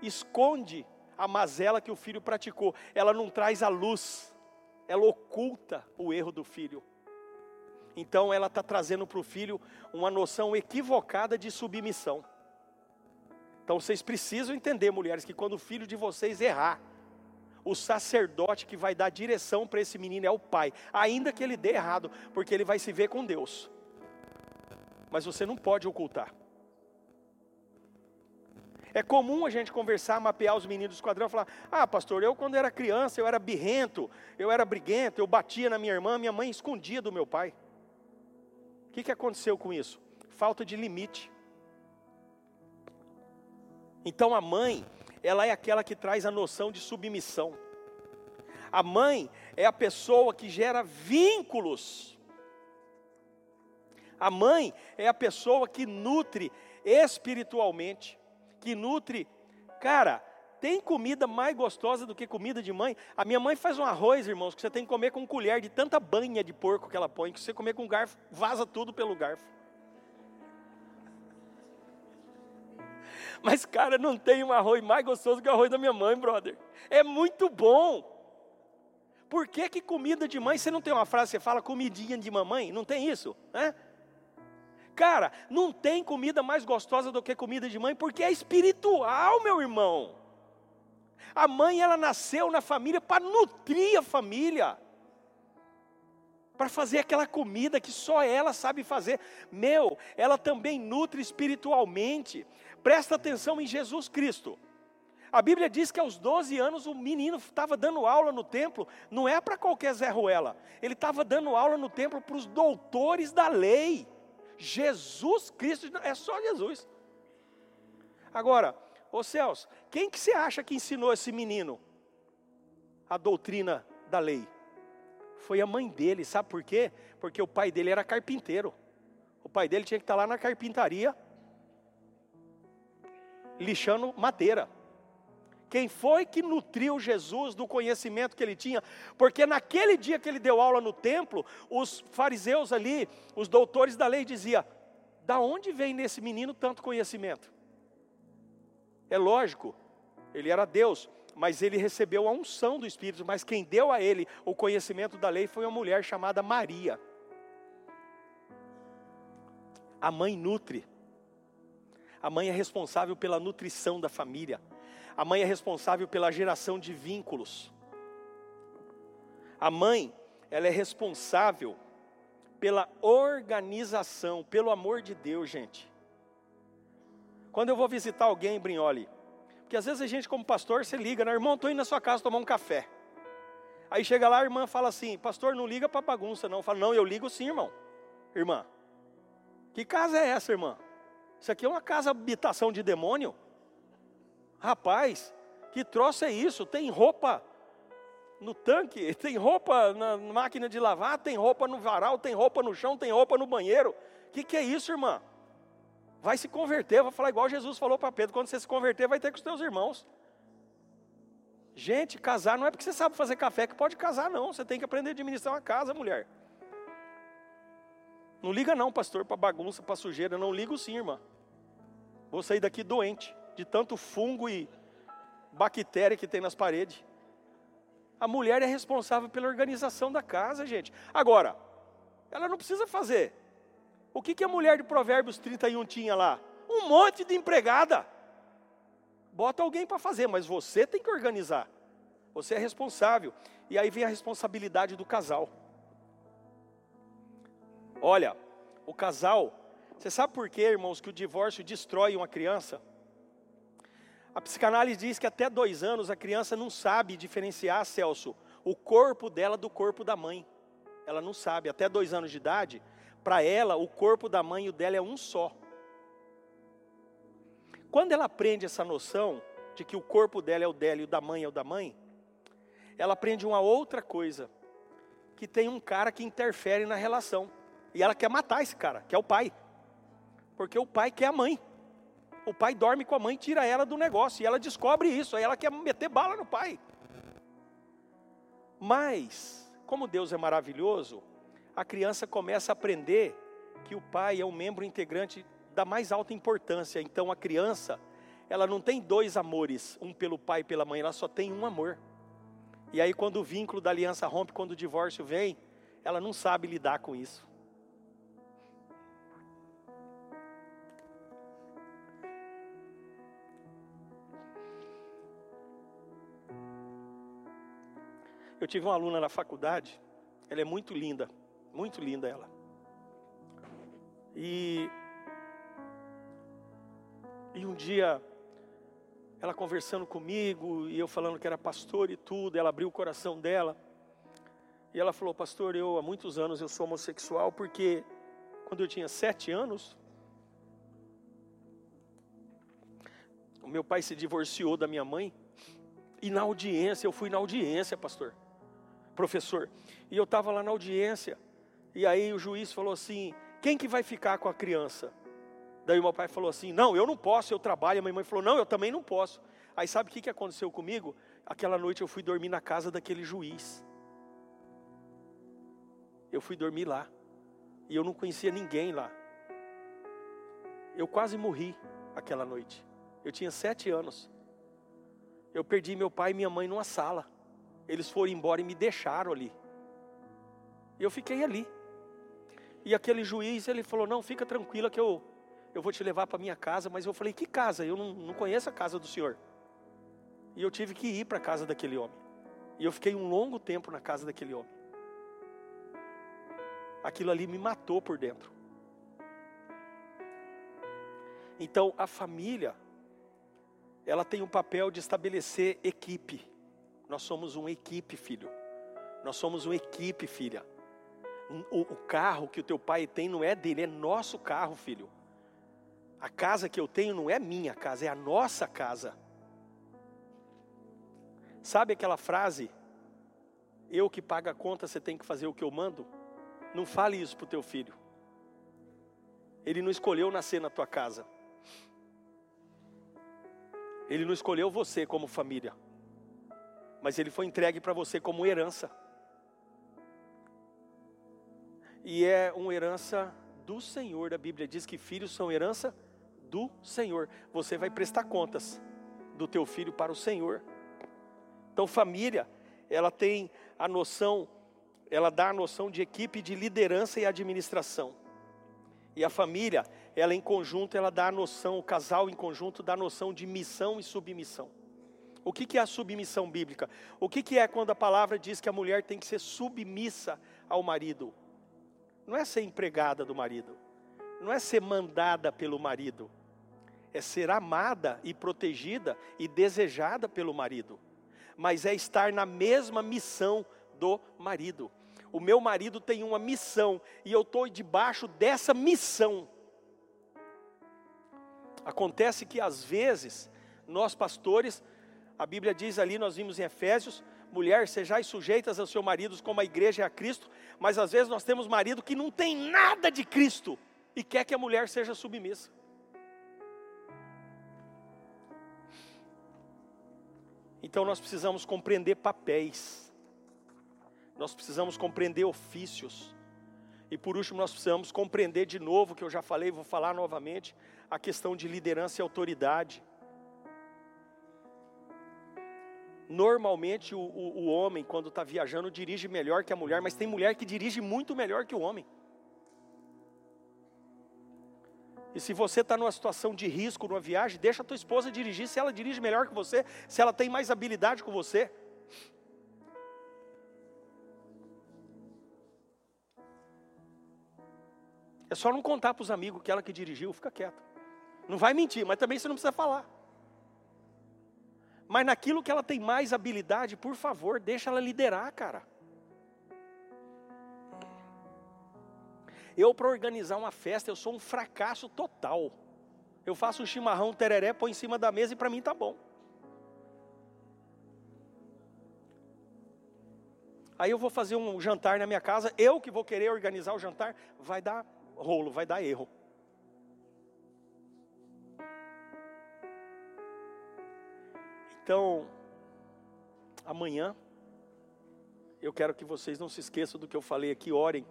esconde a mazela que o filho praticou. Ela não traz a luz, ela oculta o erro do filho. Então ela está trazendo para o filho uma noção equivocada de submissão. Então vocês precisam entender, mulheres, que quando o filho de vocês errar, o sacerdote que vai dar direção para esse menino é o pai, ainda que ele dê errado, porque ele vai se ver com Deus. Mas você não pode ocultar. É comum a gente conversar, mapear os meninos do esquadrão, falar: Ah, pastor, eu quando era criança, eu era birrento, eu era briguento, eu batia na minha irmã, minha mãe escondia do meu pai. O que, que aconteceu com isso? Falta de limite. Então a mãe, ela é aquela que traz a noção de submissão. A mãe é a pessoa que gera vínculos. A mãe é a pessoa que nutre espiritualmente, que nutre. Cara, tem comida mais gostosa do que comida de mãe? A minha mãe faz um arroz, irmãos, que você tem que comer com colher de tanta banha de porco que ela põe, que você comer com garfo, vaza tudo pelo garfo. Mas, cara, não tem um arroz mais gostoso que o arroz da minha mãe, brother. É muito bom. Por que, que comida de mãe, você não tem uma frase, você fala comidinha de mamãe? Não tem isso? Né? Cara, não tem comida mais gostosa do que comida de mãe, porque é espiritual, meu irmão. A mãe, ela nasceu na família para nutrir a família para fazer aquela comida que só ela sabe fazer. Meu, ela também nutre espiritualmente. Presta atenção em Jesus Cristo. A Bíblia diz que aos 12 anos o menino estava dando aula no templo, não é para qualquer Zé Ruela, ele estava dando aula no templo para os doutores da lei. Jesus Cristo, é só Jesus. Agora, ô Celso, quem que você acha que ensinou esse menino a doutrina da lei? Foi a mãe dele, sabe por quê? Porque o pai dele era carpinteiro. O pai dele tinha que estar lá na carpintaria, lixando madeira. Quem foi que nutriu Jesus do conhecimento que ele tinha? Porque naquele dia que ele deu aula no templo, os fariseus ali, os doutores da lei diziam: "Da onde vem nesse menino tanto conhecimento?" É lógico, ele era Deus, mas ele recebeu a unção do Espírito, mas quem deu a ele o conhecimento da lei foi uma mulher chamada Maria. A mãe nutre. A mãe é responsável pela nutrição da família. A mãe é responsável pela geração de vínculos. A mãe, ela é responsável pela organização, pelo amor de Deus, gente. Quando eu vou visitar alguém Brinholi, porque às vezes a gente, como pastor, você liga, né? Irmão, estou indo na sua casa tomar um café. Aí chega lá, a irmã fala assim: Pastor, não liga para bagunça, não. Eu falo, não, eu ligo sim, irmão. Irmã, que casa é essa, irmã? Isso aqui é uma casa habitação de demônio? Rapaz, que troço é isso? Tem roupa no tanque, tem roupa na máquina de lavar, tem roupa no varal, tem roupa no chão, tem roupa no banheiro. Que, que é isso, irmã? Vai se converter, vai falar igual Jesus falou para Pedro: quando você se converter, vai ter com os teus irmãos. Gente, casar não é porque você sabe fazer café que pode casar, não. Você tem que aprender a administrar uma casa, mulher. Não liga não, pastor, para bagunça, para sujeira. Não ligo sim, irmã. Vou sair daqui doente, de tanto fungo e bactéria que tem nas paredes. A mulher é responsável pela organização da casa, gente. Agora, ela não precisa fazer o que, que a mulher de Provérbios 31 tinha lá? Um monte de empregada. Bota alguém para fazer, mas você tem que organizar. Você é responsável. E aí vem a responsabilidade do casal. Olha, o casal, você sabe por quê, irmãos, que o divórcio destrói uma criança? A psicanálise diz que até dois anos a criança não sabe diferenciar, Celso, o corpo dela do corpo da mãe. Ela não sabe. Até dois anos de idade, para ela, o corpo da mãe e o dela é um só. Quando ela aprende essa noção de que o corpo dela é o dela e o da mãe é o da mãe, ela aprende uma outra coisa, que tem um cara que interfere na relação. E ela quer matar esse cara, que é o pai. Porque o pai quer a mãe. O pai dorme com a mãe, tira ela do negócio, e ela descobre isso, aí ela quer meter bala no pai. Mas, como Deus é maravilhoso, a criança começa a aprender que o pai é um membro integrante da mais alta importância. Então a criança, ela não tem dois amores, um pelo pai e pela mãe, ela só tem um amor. E aí quando o vínculo da aliança rompe, quando o divórcio vem, ela não sabe lidar com isso. Eu tive uma aluna na faculdade, ela é muito linda, muito linda ela. E e um dia ela conversando comigo e eu falando que era pastor e tudo, ela abriu o coração dela. E ela falou, pastor, eu há muitos anos eu sou homossexual porque quando eu tinha sete anos, o meu pai se divorciou da minha mãe e na audiência, eu fui na audiência, pastor professor. E eu estava lá na audiência, e aí o juiz falou assim: quem que vai ficar com a criança? Daí o meu pai falou assim: não, eu não posso, eu trabalho. A minha mãe falou: não, eu também não posso. Aí sabe o que, que aconteceu comigo? Aquela noite eu fui dormir na casa daquele juiz. Eu fui dormir lá. E eu não conhecia ninguém lá. Eu quase morri aquela noite. Eu tinha sete anos. Eu perdi meu pai e minha mãe numa sala eles foram embora e me deixaram ali. E eu fiquei ali. E aquele juiz, ele falou: Não, fica tranquila que eu, eu vou te levar para minha casa. Mas eu falei: Que casa? Eu não, não conheço a casa do senhor. E eu tive que ir para a casa daquele homem. E eu fiquei um longo tempo na casa daquele homem. Aquilo ali me matou por dentro. Então a família, ela tem o papel de estabelecer equipe. Nós somos uma equipe, filho. Nós somos uma equipe, filha. O, o, carro que o teu pai tem não é dele, é nosso carro, filho. A casa que eu tenho não é minha casa, é a nossa casa. Sabe aquela frase? Eu que pago a conta, você tem que fazer o que eu mando? Não fale isso para o teu filho. Ele não escolheu nascer na tua casa. Ele não escolheu você como família mas ele foi entregue para você como herança. E é uma herança do Senhor. A Bíblia diz que filhos são herança do Senhor. Você vai prestar contas do teu filho para o Senhor. Então, família, ela tem a noção, ela dá a noção de equipe de liderança e administração. E a família, ela em conjunto, ela dá a noção, o casal em conjunto dá a noção de missão e submissão. O que, é a submissão bíblica? O que, é quando a palavra diz que a mulher tem que ser submissa ao marido? Não é ser empregada do marido, não é ser mandada pelo marido, é ser amada e protegida e desejada pelo marido, mas é estar na mesma missão do marido. O meu marido tem uma missão e eu estou debaixo dessa missão. Acontece que às vezes nós pastores a Bíblia diz ali, nós vimos em Efésios, mulher, sejais sujeitas aos seus maridos como a igreja é a Cristo, mas às vezes nós temos marido que não tem nada de Cristo e quer que a mulher seja submissa. Então nós precisamos compreender papéis, nós precisamos compreender ofícios, e por último nós precisamos compreender de novo, que eu já falei, vou falar novamente, a questão de liderança e autoridade. Normalmente o, o, o homem, quando está viajando, dirige melhor que a mulher, mas tem mulher que dirige muito melhor que o homem. E se você está numa situação de risco numa viagem, deixa a tua esposa dirigir, se ela dirige melhor que você, se ela tem mais habilidade que você. É só não contar para os amigos que ela que dirigiu, fica quieto. Não vai mentir, mas também você não precisa falar. Mas naquilo que ela tem mais habilidade, por favor, deixa ela liderar, cara. Eu, para organizar uma festa, eu sou um fracasso total. Eu faço um chimarrão, tereré, põe em cima da mesa e para mim tá bom. Aí eu vou fazer um jantar na minha casa, eu que vou querer organizar o jantar, vai dar rolo, vai dar erro. Então, amanhã, eu quero que vocês não se esqueçam do que eu falei aqui, orem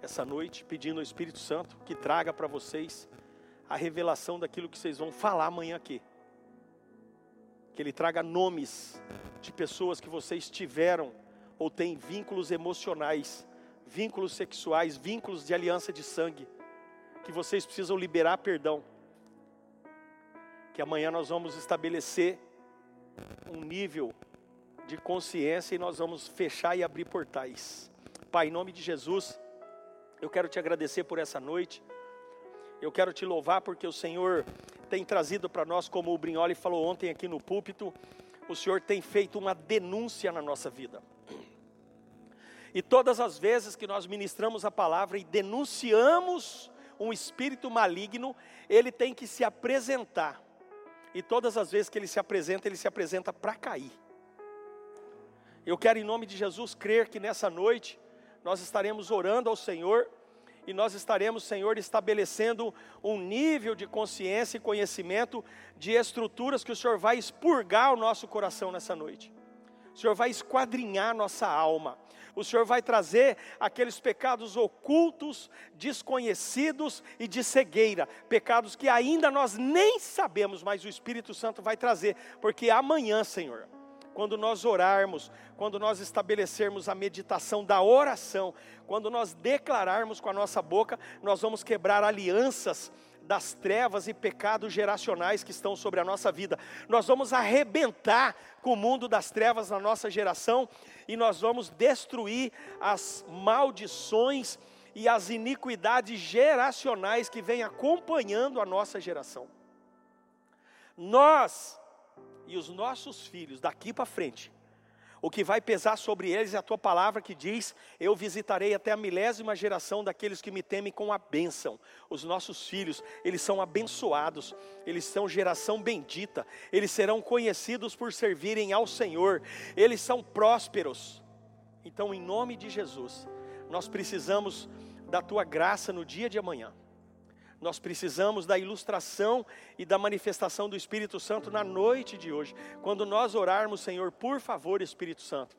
essa noite, pedindo ao Espírito Santo que traga para vocês a revelação daquilo que vocês vão falar amanhã aqui. Que Ele traga nomes de pessoas que vocês tiveram ou têm vínculos emocionais, vínculos sexuais, vínculos de aliança de sangue, que vocês precisam liberar perdão. Que amanhã nós vamos estabelecer um nível de consciência e nós vamos fechar e abrir portais. Pai, em nome de Jesus, eu quero te agradecer por essa noite. Eu quero te louvar porque o Senhor tem trazido para nós, como o Brignoli falou ontem aqui no púlpito, o Senhor tem feito uma denúncia na nossa vida. E todas as vezes que nós ministramos a palavra e denunciamos um espírito maligno, ele tem que se apresentar. E todas as vezes que ele se apresenta, ele se apresenta para cair. Eu quero, em nome de Jesus, crer que nessa noite nós estaremos orando ao Senhor e nós estaremos, Senhor, estabelecendo um nível de consciência e conhecimento de estruturas que o Senhor vai expurgar o nosso coração nessa noite. O Senhor vai esquadrinhar nossa alma. O Senhor vai trazer aqueles pecados ocultos, desconhecidos e de cegueira, pecados que ainda nós nem sabemos, mas o Espírito Santo vai trazer, porque amanhã, Senhor, quando nós orarmos, quando nós estabelecermos a meditação da oração, quando nós declararmos com a nossa boca, nós vamos quebrar alianças das trevas e pecados geracionais que estão sobre a nossa vida. Nós vamos arrebentar com o mundo das trevas na nossa geração e nós vamos destruir as maldições e as iniquidades geracionais que vêm acompanhando a nossa geração. Nós e os nossos filhos daqui para frente, o que vai pesar sobre eles é a tua palavra que diz: Eu visitarei até a milésima geração daqueles que me temem com a bênção. Os nossos filhos, eles são abençoados, eles são geração bendita, eles serão conhecidos por servirem ao Senhor, eles são prósperos. Então, em nome de Jesus, nós precisamos da tua graça no dia de amanhã. Nós precisamos da ilustração e da manifestação do Espírito Santo na noite de hoje. Quando nós orarmos, Senhor, por favor, Espírito Santo,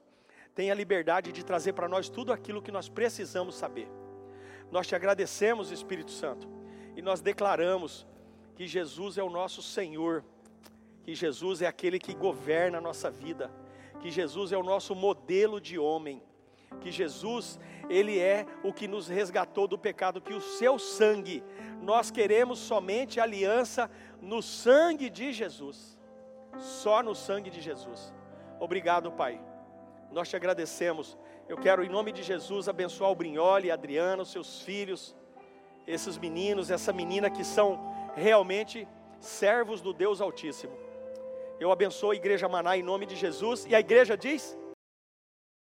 tenha liberdade de trazer para nós tudo aquilo que nós precisamos saber. Nós te agradecemos, Espírito Santo, e nós declaramos que Jesus é o nosso Senhor, que Jesus é aquele que governa a nossa vida, que Jesus é o nosso modelo de homem, que Jesus, ele é o que nos resgatou do pecado, que o seu sangue, nós queremos somente aliança no sangue de Jesus. Só no sangue de Jesus. Obrigado, Pai. Nós te agradecemos. Eu quero, em nome de Jesus, abençoar o Brinholi, a Adriana, os seus filhos, esses meninos, essa menina que são realmente servos do Deus Altíssimo. Eu abençoo a igreja Maná em nome de Jesus. E a igreja diz: